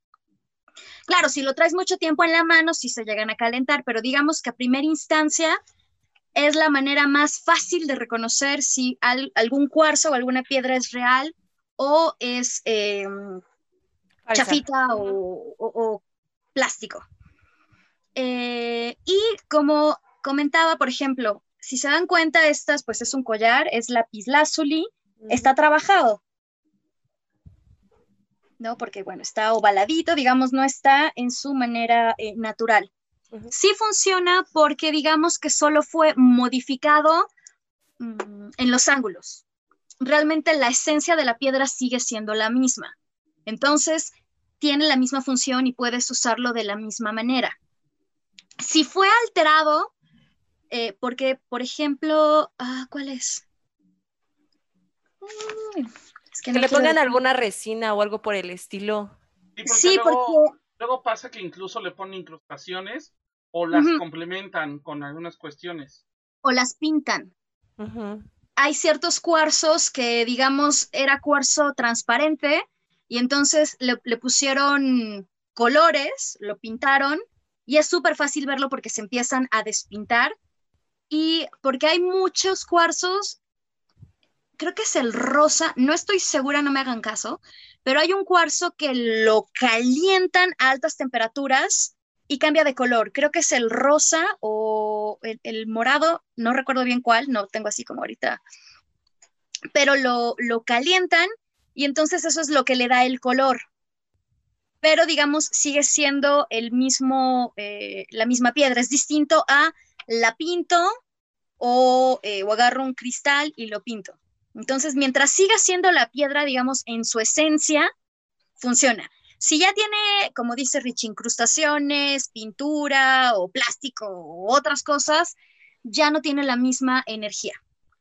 Claro, si lo traes mucho tiempo en la mano, sí se llegan a calentar, pero digamos que a primera instancia es la manera más fácil de reconocer si algún cuarzo o alguna piedra es real o es em, chafita o, plástico. Eh, y como comentaba, por ejemplo, si se dan cuenta, estas pues es un collar, es lapislázuli, está trabajado. ¿No? Porque, bueno, está ovaladito, digamos, no está en su manera eh, natural. Sí funciona porque, digamos, que solo fue modificado mm, en los ángulos. Realmente la esencia de la piedra sigue siendo la misma. Entonces, tiene la misma función y puedes usarlo de la misma manera. Si fue alterado, eh, porque, por ejemplo, ah, ¿cuál es? Que, le pongan alguna resina o algo por el estilo. Sí, porque, luego, pasa que incluso le ponen incrustaciones o las complementan con algunas cuestiones. O las pintan. Hay ciertos cuarzos que, digamos, era cuarzo transparente y entonces le, le pusieron colores, lo pintaron y es súper fácil verlo porque se empiezan a despintar y porque hay muchos cuarzos creo que es el rosa, no estoy segura, no me hagan caso, pero hay un cuarzo que lo calientan a altas temperaturas y cambia de color. Creo que es el rosa o el, morado, no recuerdo bien cuál, no tengo así como ahorita, pero lo, calientan y entonces eso es lo que le da el color. Pero digamos, sigue siendo el mismo, eh, la misma piedra, es distinto a la pinto o, eh, o agarro un cristal y lo pinto. Entonces, mientras siga siendo la piedra, digamos, en su esencia, funciona. Si ya tiene, como dice Rich, incrustaciones, pintura o plástico o otras cosas, ya no tiene la misma energía.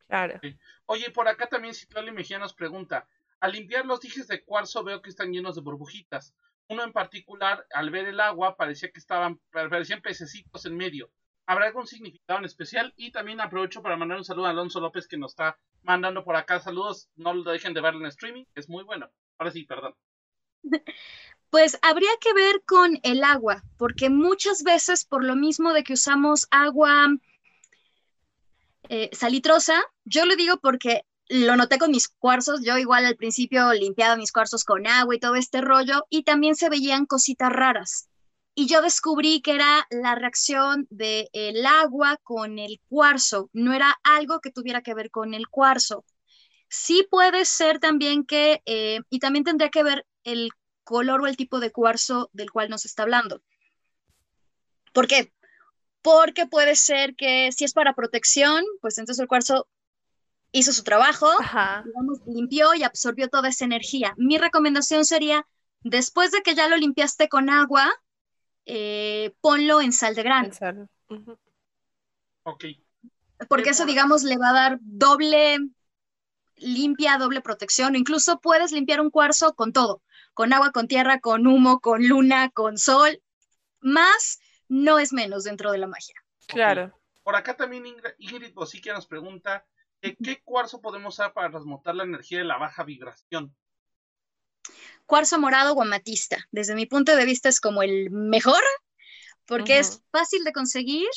Claro. Oye, por acá también Citlali Mejía nos pregunta, al limpiar los dijes de cuarzo veo que están llenos de burbujitas. Uno en particular, al ver el agua, parecía que estaban, parecían pececitos en medio. ¿Habrá algún significado en especial? Y también aprovecho para mandar un saludo a Alonso López que nos está mandando por acá saludos. No lo dejen de ver en streaming, es muy bueno. Ahora sí, perdón. Pues habría que ver con el agua, porque muchas veces por lo mismo de que usamos agua eh, salitrosa, yo lo digo porque lo noté con mis cuarzos, yo igual al principio limpiaba mis cuarzos con agua y todo este rollo, y también se veían cositas raras y yo descubrí que era la reacción del el agua con el cuarzo, no era algo que tuviera que ver con el cuarzo. Sí puede ser también que, eh, y también tendría que ver el color o el tipo de cuarzo del cual nos está hablando. ¿Por qué? Porque puede ser que si es para protección, pues entonces el cuarzo hizo su trabajo, digamos, limpió y absorbió toda esa energía. Mi recomendación sería, después de que ya lo limpiaste con agua, eh, ponlo en sal de grano. Ok. Porque eso, digamos, le va a dar doble limpia, doble protección. incluso puedes limpiar un cuarzo con todo, con agua, con tierra, con humo, con luna, con sol. Más no es menos dentro de la magia. Claro. Por acá también Ingrid Bosique nos pregunta ¿qué cuarzo podemos usar para transmutar la energía de la baja vibración? Cuarzo morado o amatista. Desde mi punto de vista es como el mejor porque es fácil de conseguir.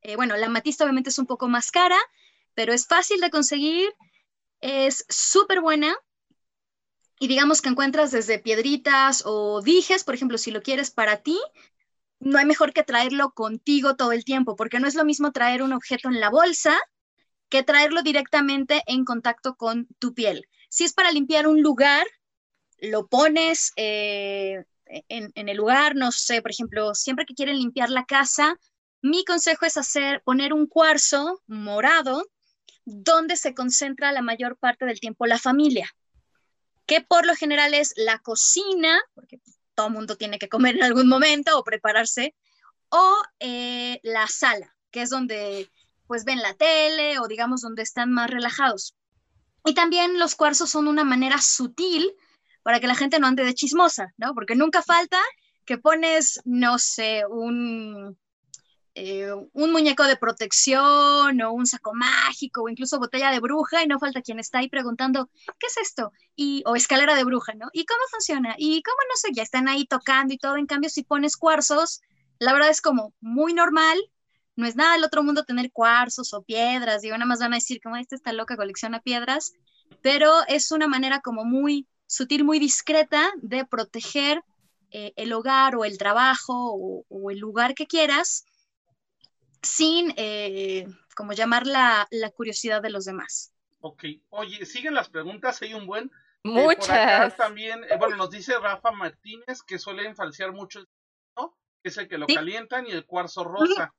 Eh, bueno, la amatista obviamente es un poco más cara, pero es fácil de conseguir, es súper buena. Y digamos que encuentras desde piedritas o dijes, por ejemplo, si lo quieres para ti, no hay mejor que traerlo contigo todo el tiempo, porque no es lo mismo traer un objeto en la bolsa que traerlo directamente en contacto con tu piel. Si es para limpiar un lugar, lo pones eh, en, el lugar, no sé, por ejemplo, siempre que quieren limpiar la casa, mi consejo es hacer, poner un cuarzo morado donde se concentra la mayor parte del tiempo la familia, que por lo general es la cocina, porque todo mundo tiene que comer en algún momento o prepararse, o eh, la sala, que es donde pues ven la tele o digamos donde están más relajados. Y también los cuarzos son una manera sutil para que la gente no ande de chismosa, ¿no? Porque nunca falta que pones, no sé, un, eh, un muñeco de protección o un saco mágico o incluso botella de bruja y no falta quien está ahí preguntando, ¿qué es esto? Y, o escalera de bruja, ¿no? ¿Y cómo funciona? Y cómo no sé, ya están ahí tocando y todo. En cambio, si pones cuarzos, la verdad es como muy normal. No es nada del otro mundo tener cuarzos o piedras. Digo, nada más van a decir, como esta está loca, colecciona piedras. Pero es una manera como muy sutil, muy discreta de proteger eh, el hogar o el trabajo o, o el lugar que quieras sin eh, como llamar la, curiosidad de los demás. Ok, oye, siguen las preguntas, hay un buen... Eh, Muchas. también, eh, bueno, nos dice Rafa Martínez que suelen falsear mucho el ¿no? que es el que lo calientan y el cuarzo rosa.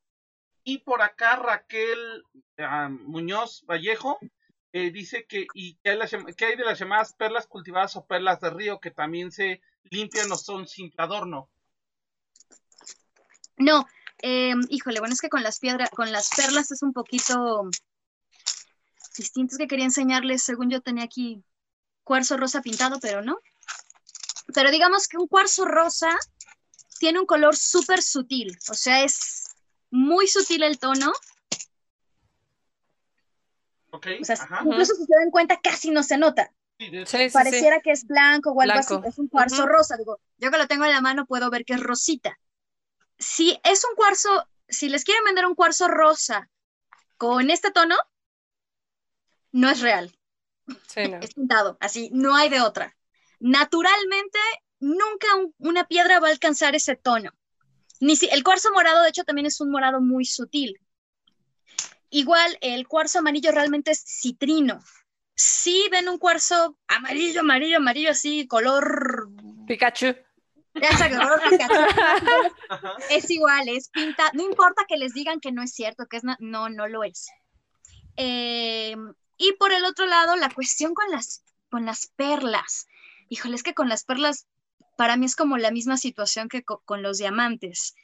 Y por acá Raquel ah, Muñoz Vallejo dice que, y que hay, de las llamadas perlas cultivadas o perlas de río que también se limpian o son sin adorno. No, eh, híjole, bueno, es que con las piedras, con las perlas es un poquito distinto. Es que quería enseñarles, según yo tenía aquí cuarzo rosa pintado, pero no. Pero digamos que un cuarzo rosa tiene un color súper sutil, o sea, es muy sutil el tono. Ok. o sea, incluso si se dan cuenta, casi no se nota. Pareciera que es blanco o algo así, es un cuarzo rosa. Digo, yo que lo tengo en la mano puedo ver que es rosita si es un cuarzo, si les quieren vender un cuarzo rosa con este tono, no es real. Es pintado, así, no hay de otra. Naturalmente, nunca una piedra va a alcanzar ese tono. Ni si, el cuarzo morado, de hecho, también es un morado muy sutil. Igual, el cuarzo amarillo realmente es citrino. Si ven un cuarzo amarillo, amarillo, amarillo, así, color... Pikachu es igual, es pinta, no importa que les digan que no es cierto, que es no, no lo es. Em, y por el otro lado, la cuestión con las, con las perlas. Híjole, es que con las perlas, para mí es como la misma situación que con, los diamantes.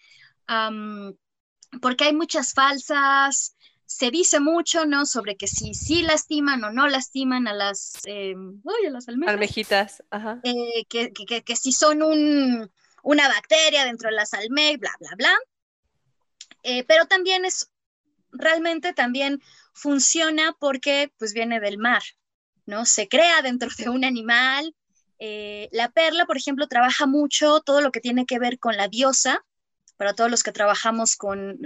porque hay muchas falsas, se dice mucho, ¿no? Sobre que si sí lastiman o no lastiman a las, eh, uy, a las almejitas. Ajá. Eh, que, que, que, si son un, una bacteria dentro de las almejas, bla, bla, bla. Eh, pero también es, realmente también funciona porque pues viene del mar, ¿no? Se crea dentro de un animal. la perla, por ejemplo, trabaja mucho todo lo que tiene que ver con la diosa, para todos los que trabajamos con,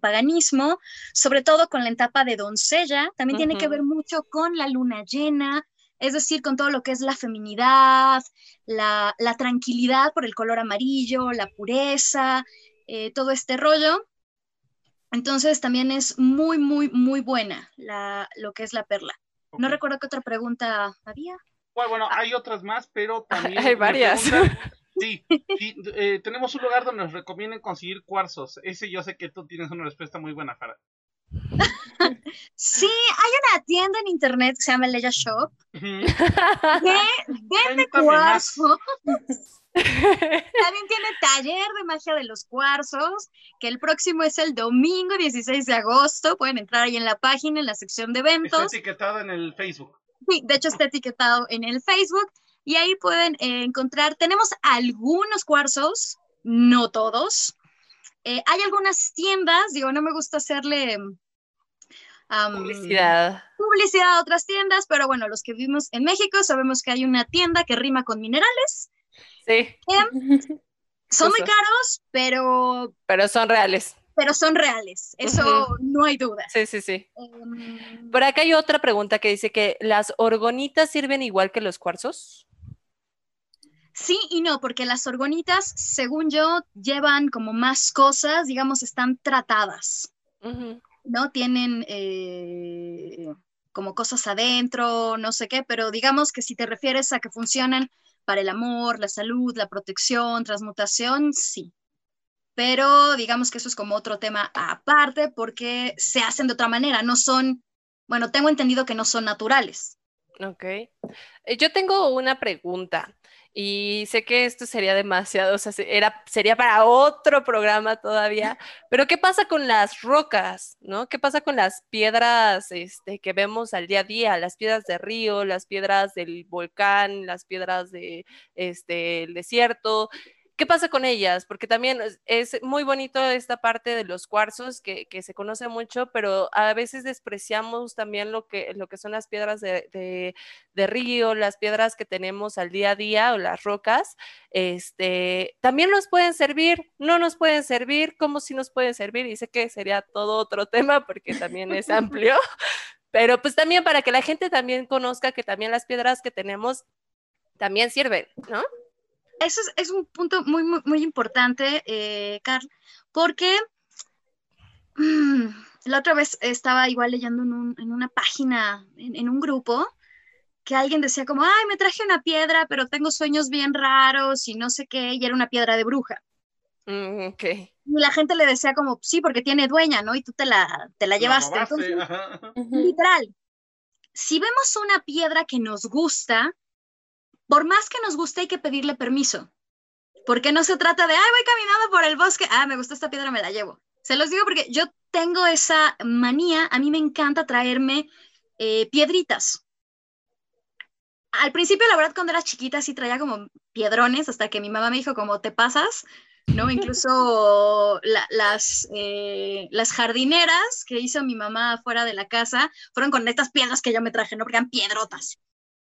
paganismo, sobre todo con la etapa de doncella, también tiene que ver mucho con la luna llena, es decir, con todo lo que es la feminidad, la, tranquilidad por el color amarillo, la pureza, eh, todo este rollo. Entonces también es muy, muy, muy buena lo que es la perla. No recuerdo qué otra pregunta había. Bueno, hay otras más, pero también... Hay varias. Sí, eh, tenemos un lugar donde nos recomienden conseguir cuarzos. Ese yo sé que tú tienes una respuesta muy buena, Jara. Sí, hay una tienda en internet que se llama Leia Shop que vende cuarzos. También tiene taller de magia de los cuarzos, que el próximo es el domingo 16 de agosto. Pueden entrar ahí en la página, en la sección de eventos. Está etiquetado en el Facebook. Sí, de hecho está etiquetado en el Facebook y ahí pueden eh, encontrar, tenemos algunos cuarzos, no todos. Eh, hay algunas tiendas, digo, no me gusta hacerle publicidad. Publicidad a otras tiendas, pero bueno, los que vivimos en México sabemos que hay una tienda que rima con minerales. Sí. son muy caros, pero... Pero son reales. Pero son reales, eso no hay duda. Sí, sí, sí. Em, Por acá hay otra pregunta que dice que las orgonitas sirven igual que los cuarzos. Sí y no, porque las orgonitas, según yo, llevan como más cosas, digamos, están tratadas, ¿no? Tienen eh, como cosas adentro, no sé qué, pero digamos que si te refieres a que funcionan para el amor, la salud, la protección, transmutación, sí. Pero digamos que eso es como otro tema aparte porque se hacen de otra manera, no son, bueno, tengo entendido que no son naturales. Ok. Eh, yo tengo una pregunta. Y sé que esto sería demasiado, o sea, era, sería para otro programa todavía, pero ¿qué pasa con las rocas, no? ¿Qué pasa con las piedras este, que vemos al día a día? Las piedras de río, las piedras del volcán, las piedras del de, este, desierto. ¿Qué pasa con ellas? Porque también es muy bonito esta parte de los cuarzos que, se conoce mucho, pero a veces despreciamos también lo que, lo que son las piedras de, río, las piedras que tenemos al día a día o las rocas. Este, también nos pueden servir, no nos pueden servir, ¿cómo si nos pueden servir? Y sé que sería todo otro tema porque también es amplio, pero pues también para que la gente también conozca que también las piedras que tenemos también sirven, ¿no? Eso es, un punto muy, muy, importante, eh, Carl, porque mm, la otra vez estaba igual leyendo en, una página, en, un grupo, que alguien decía como, ay, me traje una piedra, pero tengo sueños bien raros y no sé qué, y era una piedra de bruja. Mm, y la gente le decía como, sí, porque tiene dueña, ¿no? Y tú te la, te la llevaste. literal, si vemos una piedra que nos gusta, por más que nos guste, hay que pedirle permiso. Porque no se trata de, ay, voy caminando por el bosque, ah, me gusta esta piedra, me la llevo. Se los digo porque yo tengo esa manía, a mí me encanta traerme eh, piedritas. Al principio, la verdad, cuando era chiquita, sí traía como piedrones, hasta que mi mamá me dijo, como te pasas, ¿no? Incluso las, eh, las jardineras que hizo mi mamá fuera de la casa fueron con estas piedras que yo me traje, ¿no? Porque eran piedrotas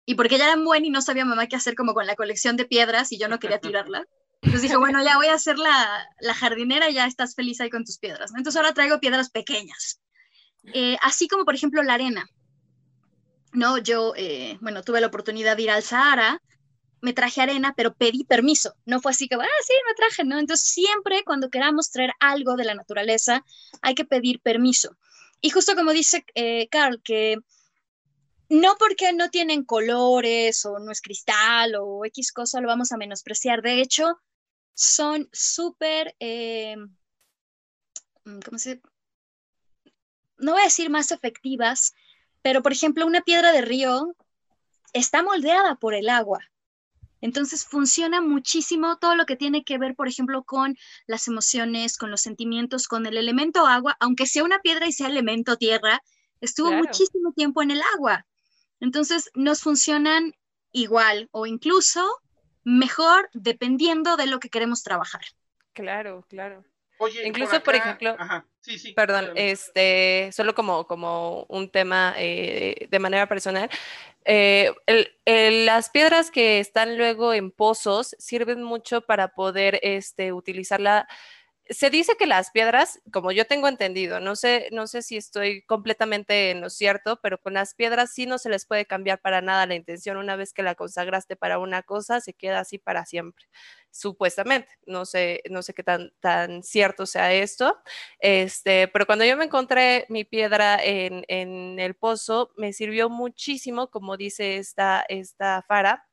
y porque ya eran buenas y no sabía mamá qué hacer como con la colección de piedras y yo no quería tirarla. Entonces dije, bueno, ya voy a hacer la, la jardinera y ya estás feliz ahí con tus piedras. Entonces ahora traigo piedras pequeñas. Eh, así como, por ejemplo, la arena. No, yo, eh, bueno, tuve la oportunidad de ir al Sahara, me traje arena, pero pedí permiso. No fue así que, ah, sí, me traje, ¿no? Entonces siempre cuando queramos traer algo de la naturaleza, hay que pedir permiso. Y justo como dice eh, Carl, que no porque no tienen colores o no es cristal o X cosa lo vamos a menospreciar. De hecho, son súper, eh, mm, ¿cómo se? No voy a decir más efectivas, pero por ejemplo, una piedra de río está moldeada por el agua. Entonces funciona muchísimo todo lo que tiene que ver, por ejemplo, con las emociones, con los sentimientos, con el elemento agua, aunque sea una piedra y sea elemento tierra, estuvo muchísimo tiempo en el agua. Entonces, nos funcionan igual o incluso mejor dependiendo de lo que queremos trabajar. Claro, claro. Oye, Incluso, por, ejemplo, sí, sí, perdón, este, solo como, como un tema eh, de manera personal, eh, las piedras que están luego en pozos sirven mucho para poder este, utilizarla se dice que las piedras, como yo tengo entendido, no sé, no sé si estoy completamente en lo cierto, pero con las piedras sí no se les puede cambiar para nada la intención. Una vez que la consagraste para una cosa, se queda así para siempre, supuestamente. No sé, no sé qué tan, cierto sea esto. Este, pero cuando yo me encontré mi piedra en, en el pozo, me sirvió muchísimo, como dice esta, esta Fara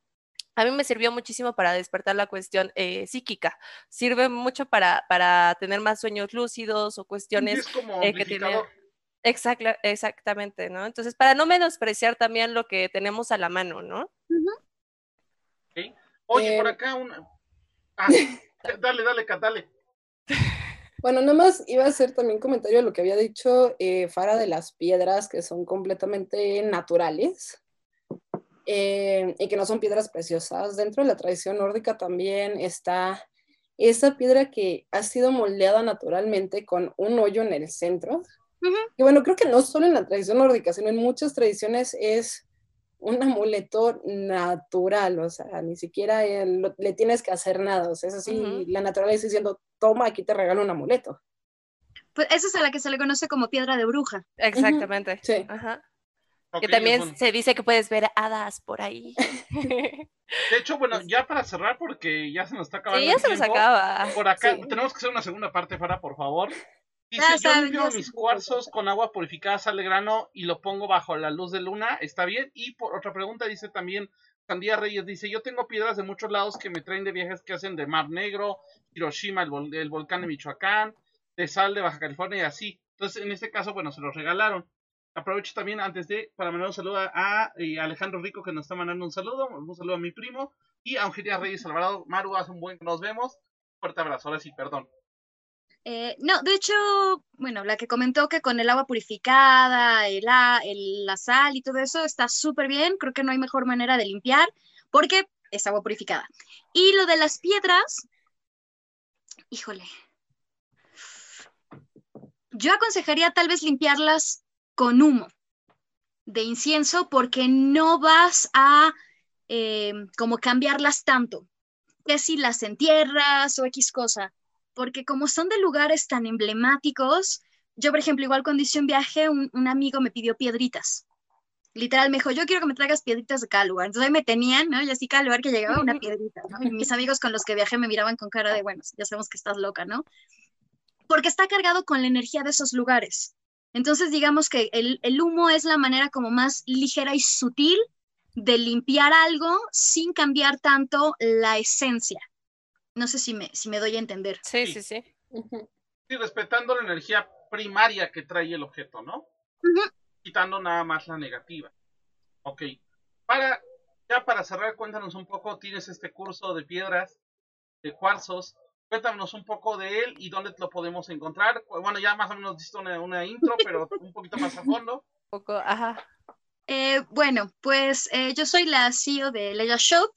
a mí me sirvió muchísimo para despertar la cuestión eh, psíquica. Sirve mucho para, para tener más sueños lúcidos o cuestiones eh, que tiene. exactamente, ¿no? Entonces, para no menospreciar también lo que tenemos a la mano, ¿no? Oye, por eh, acá una. Ah, dale, dale, dale. Bueno, nada más iba a hacer también comentario de lo que había dicho Fara de las piedras que son completamente naturales. Eh, y que no son piedras preciosas. Dentro de la tradición nórdica también está esa piedra que ha sido moldeada naturalmente con un hoyo en el centro. Y bueno, creo que no solo en la tradición nórdica, sino en muchas tradiciones es un amuleto natural, o sea, ni siquiera le tienes que hacer nada, o sea, es así, la naturaleza diciendo, toma, aquí te regalo un amuleto. Pues esa es a la que se le conoce como piedra de bruja. Exactamente. Sí. Ajá. Que también se dice que puedes ver hadas por ahí. De hecho, bueno, ya para cerrar, porque ya se nos está acabando. Sí, ya se nos acaba. Por acá, tenemos que hacer una segunda parte, para, por favor. Dice, yo limpio mis cuarzos con agua purificada, sal de grano y lo pongo bajo la luz de luna, está bien. Y por otra pregunta dice también, Sandía Reyes dice, yo tengo piedras de muchos lados que me traen de viajes que hacen de Mar Negro, Hiroshima, el, volcán de Michoacán, de sal de Baja California y así. Entonces, en este caso, bueno, se los regalaron. Aprovecho también antes de, para mandar un saludo a, eh, Alejandro Rico que nos está mandando un saludo, un saludo a mi primo y a Angelia Reyes Alvarado. Maru, hace un buen nos vemos. Fuerte abrazo, ahora sí, perdón. Eh, no, de hecho, bueno, la que comentó que con el agua purificada, el, la sal y todo eso está súper bien. Creo que no hay mejor manera de limpiar porque es agua purificada. Y lo de las piedras, híjole, yo aconsejaría tal vez limpiarlas con humo de incienso porque no vas a eh, como cambiarlas tanto. Que si las entierras o X cosa porque como son de lugares tan emblemáticos, yo, por ejemplo, igual cuando hice un viaje, un, amigo me pidió piedritas. Literal, me dijo, yo quiero que me traigas piedritas de cada lugar. Entonces ahí me tenían, ¿no? Y así cada lugar que llegaba una piedrita, ¿no? Y mis amigos con los que viajé me miraban con cara de, bueno, ya sabemos que estás loca, ¿no? Porque está cargado con la energía de esos lugares. Entonces, digamos que el, el humo es la manera como más ligera y sutil de limpiar algo sin cambiar tanto la esencia. No sé si me, si me doy a entender. Sí, sí, sí. Sí, respetando la energía primaria que trae el objeto, ¿no? Quitando nada más la negativa. Ok. Para, ya para cerrar, cuéntanos un poco, tienes este curso de piedras, de cuarzos. Cuéntanos un poco de él y dónde lo podemos encontrar. Bueno, ya más o menos diste una, una intro, pero un poquito más a fondo. Un poco, ajá. Eh, bueno, pues eh, yo soy la CEO de Leia Shop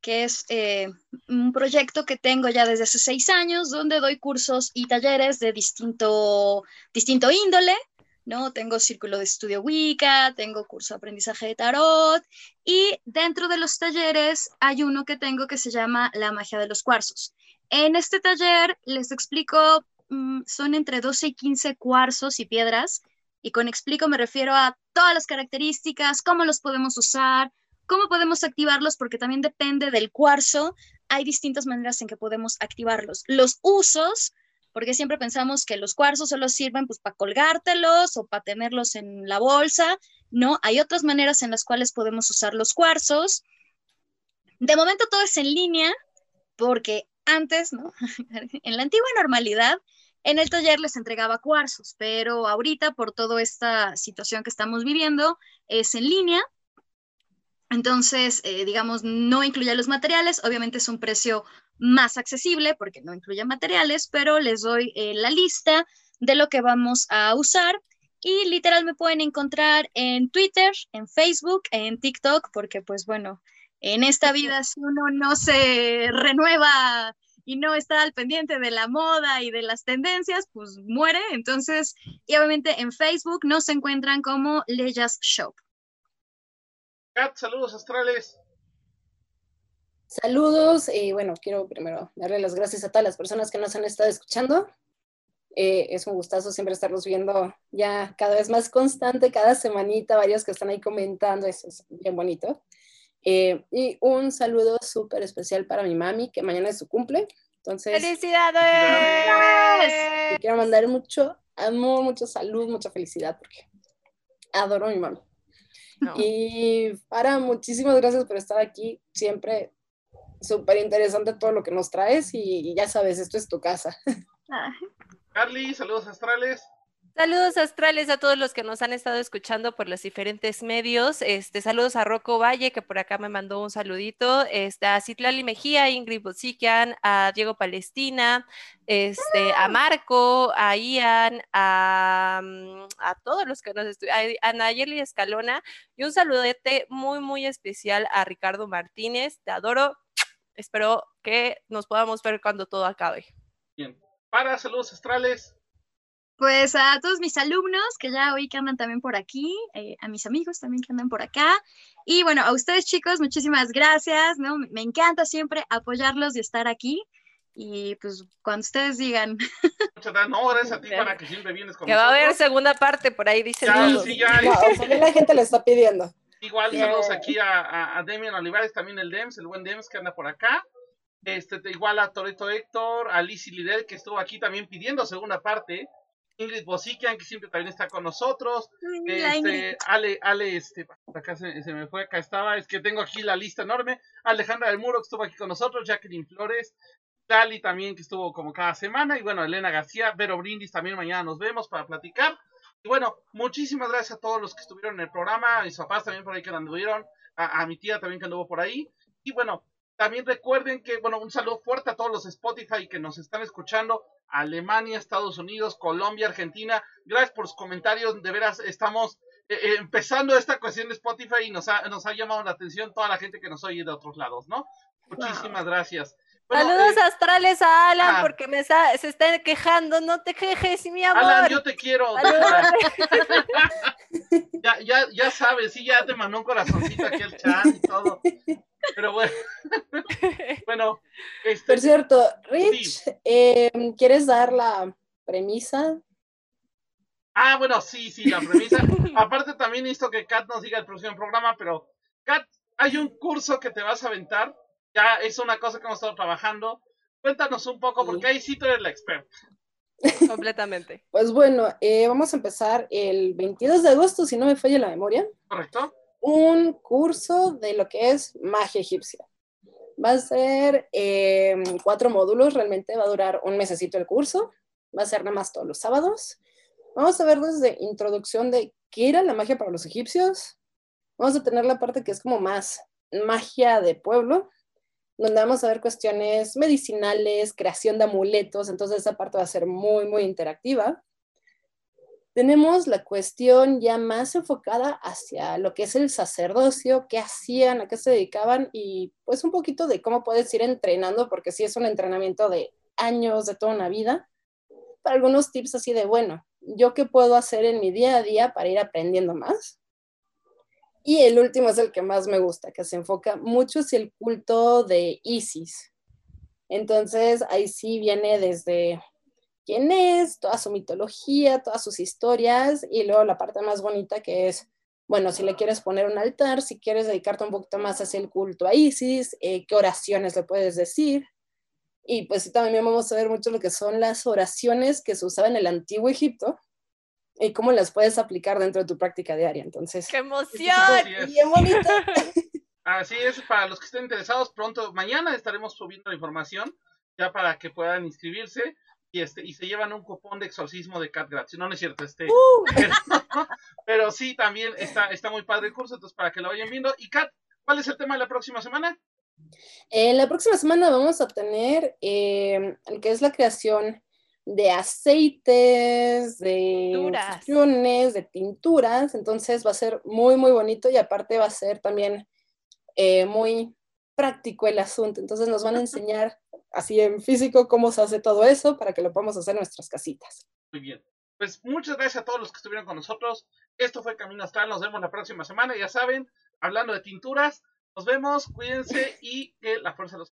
que es eh, un proyecto que tengo ya desde hace seis años, donde doy cursos y talleres de distinto, distinto índole, ¿no? Tengo círculo de estudio Wicca, tengo curso de aprendizaje de tarot, y dentro de los talleres hay uno que tengo que se llama La magia de los cuarzos. En este taller les explico, mm, son entre 12 y 15 cuarzos y piedras, y con explico me refiero a todas las características, cómo los podemos usar, ¿Cómo podemos activarlos? Porque también depende del cuarzo. Hay distintas maneras en que podemos activarlos. Los usos, porque siempre pensamos que los cuarzos solo sirven pues para colgártelos o para tenerlos en la bolsa. No, hay otras maneras en las cuales podemos usar los cuarzos. De momento todo es en línea, porque antes, ¿no? en la antigua normalidad, en el taller les entregaba cuarzos, pero ahorita por toda esta situación que estamos viviendo es en línea entonces, eh, digamos, no incluye los materiales, obviamente es un precio más accesible porque no incluye materiales, pero les doy eh, la lista de lo que vamos a usar y literal me pueden encontrar en Twitter, en Facebook, en TikTok, porque pues bueno, en esta vida si uno no se renueva y no está al pendiente de la moda y de las tendencias, pues muere. Entonces, y obviamente en Facebook nos encuentran como Leyas Shop saludos astrales. Saludos, y bueno, quiero primero darle las gracias a todas las personas que nos han estado escuchando. Eh, es un gustazo siempre estarlos viendo ya cada vez más constante, cada semanita, varios que están ahí comentando, eso es bien bonito. Eh, y un saludo súper especial para mi mami, que mañana es su cumple. Entonces, ¡Felicidades! quiero mandar mucho amor, mucho salud, mucha felicidad, porque adoro a mi mami. Y para, muchísimas gracias por estar aquí. Siempre súper interesante todo lo que nos traes y, ya sabes, esto es tu casa. Carly, saludos astrales. Saludos astrales a todos los que nos han estado escuchando por los diferentes medios. Este, saludos a Rocco Valle, que por acá me mandó un saludito. Este, a Citlali Mejía, Ingrid Bozikian, a Diego Palestina, este, a Marco, a Ian, a, mm, a todos los que nos estuvieron, a Nayeli Escalona, y un saludete muy, muy especial a Ricardo Martínez. Te adoro. Espero que nos podamos ver cuando todo acabe. Bien. Para, saludos astrales. Pues a todos mis alumnos que ya hoy que andan también por aquí, eh, a mis amigos también que andan por acá. Y bueno, a ustedes chicos, muchísimas gracias, ¿no? Me encanta siempre apoyarlos y estar aquí. Y pues cuando ustedes digan. Muchas gracias. No, gracias a ti para que siempre vienes con Que va a haber segunda parte, por ahí dice. Ya, sí, ya, la gente le está pidiendo. Igual saludos aquí a, a, Demian Olivares, también el Dems, el buen Dems que anda por acá. Este, igual a Toreto Héctor, a Lizzy Lider, que estuvo aquí también pidiendo segunda parte. Ingrid Bosikian, que siempre también está con nosotros. Este, Ale, Ale, este, acá se, me fue, acá estaba, es que tengo aquí la lista enorme. Alejandra del Muro, que estuvo aquí con nosotros, Jacqueline Flores, Dali también, que estuvo como cada semana, y bueno, Elena García, Vero Brindis también mañana nos vemos para platicar. Y bueno, muchísimas gracias a todos los que estuvieron en el programa, a mis papás también por ahí que anduvieron, a, a mi tía también que anduvo por ahí. Y bueno, también recuerden que, bueno, un saludo fuerte a todos los Spotify que nos están escuchando. Alemania, Estados Unidos, Colombia, Argentina. Gracias por sus comentarios. De veras, estamos eh, eh, empezando esta cuestión de Spotify y nos ha, nos ha llamado la atención toda la gente que nos oye de otros lados, ¿no? Muchísimas gracias. Saludos eh, astrales a Alan ah. porque me se está quejando. No te quejes, mi amor. Alan, yo te quiero. ya, ya, ya sabes, sí, ya te mandó un corazoncito aquí al chat y todo. Pero bueno. bueno. Este, Por cierto, Rich, em, ¿quieres dar la premisa? Ah, bueno, sí, sí, la premisa. Aparte también necesito que Kat nos diga el próximo programa, pero Kat, hay un curso que te vas a aventar. Ya es una cosa que hemos estado trabajando. Cuéntanos un poco, porque ahí sí tú eres la experta. Completamente. Pues bueno, eh, vamos a empezar el 22 de agosto, si no me falla la memoria. Correcto un curso de lo que es magia egipcia. Va a ser em, cuatro módulos, realmente va a durar un mesecito el curso, va a ser nada más todos los sábados. Vamos a ver desde introducción de qué era la magia para los egipcios. Vamos a tener la parte que es como más magia de pueblo, donde vamos a ver cuestiones medicinales, creación de amuletos, entonces esa parte va a ser muy, muy interactiva. Tenemos la cuestión ya más enfocada hacia lo que es el sacerdocio, qué hacían, a qué se dedicaban y pues un poquito de cómo puedes ir entrenando, porque sí es un entrenamiento de años, de toda una vida. Para algunos tips así de, bueno, ¿yo qué puedo hacer en mi día a día para ir aprendiendo más? Y el último es el que más me gusta, que se enfoca mucho hacia el culto de Isis. Entonces, ahí sí viene desde quién es, toda su mitología, todas sus historias y luego la parte más bonita que es, bueno, si le quieres poner un altar, si quieres dedicarte un poquito más hacia el culto a Isis, eh, qué oraciones le puedes decir. Y pues también vamos a ver mucho lo que son las oraciones que se usaban en el antiguo Egipto y cómo las puedes aplicar dentro de tu práctica diaria. Entonces, ¡qué emoción! Bien bonito. Así es, para los que estén interesados, pronto, mañana estaremos subiendo la información ya para que puedan inscribirse y este y se llevan un cupón de exorcismo de Cat gratis. No, no es cierto, este. Uh. Pero, sí, también está, está muy padre el curso, entonces para que lo vayan viendo. Y Kat, ¿cuál es el tema de la próxima semana? Eh, la próxima semana vamos a tener eh, el que es la creación de aceites, de infusiones, de tinturas. Entonces va a ser muy, muy bonito y aparte va a ser también eh, muy práctico el asunto. Entonces nos van a enseñar así en físico cómo se hace todo eso para que lo podamos hacer en nuestras casitas. Muy bien. Pues muchas gracias a todos los que estuvieron con nosotros. Esto fue Camino Astral. Nos vemos la próxima semana. Ya saben, hablando de tinturas, nos vemos. Cuídense y que la fuerza los.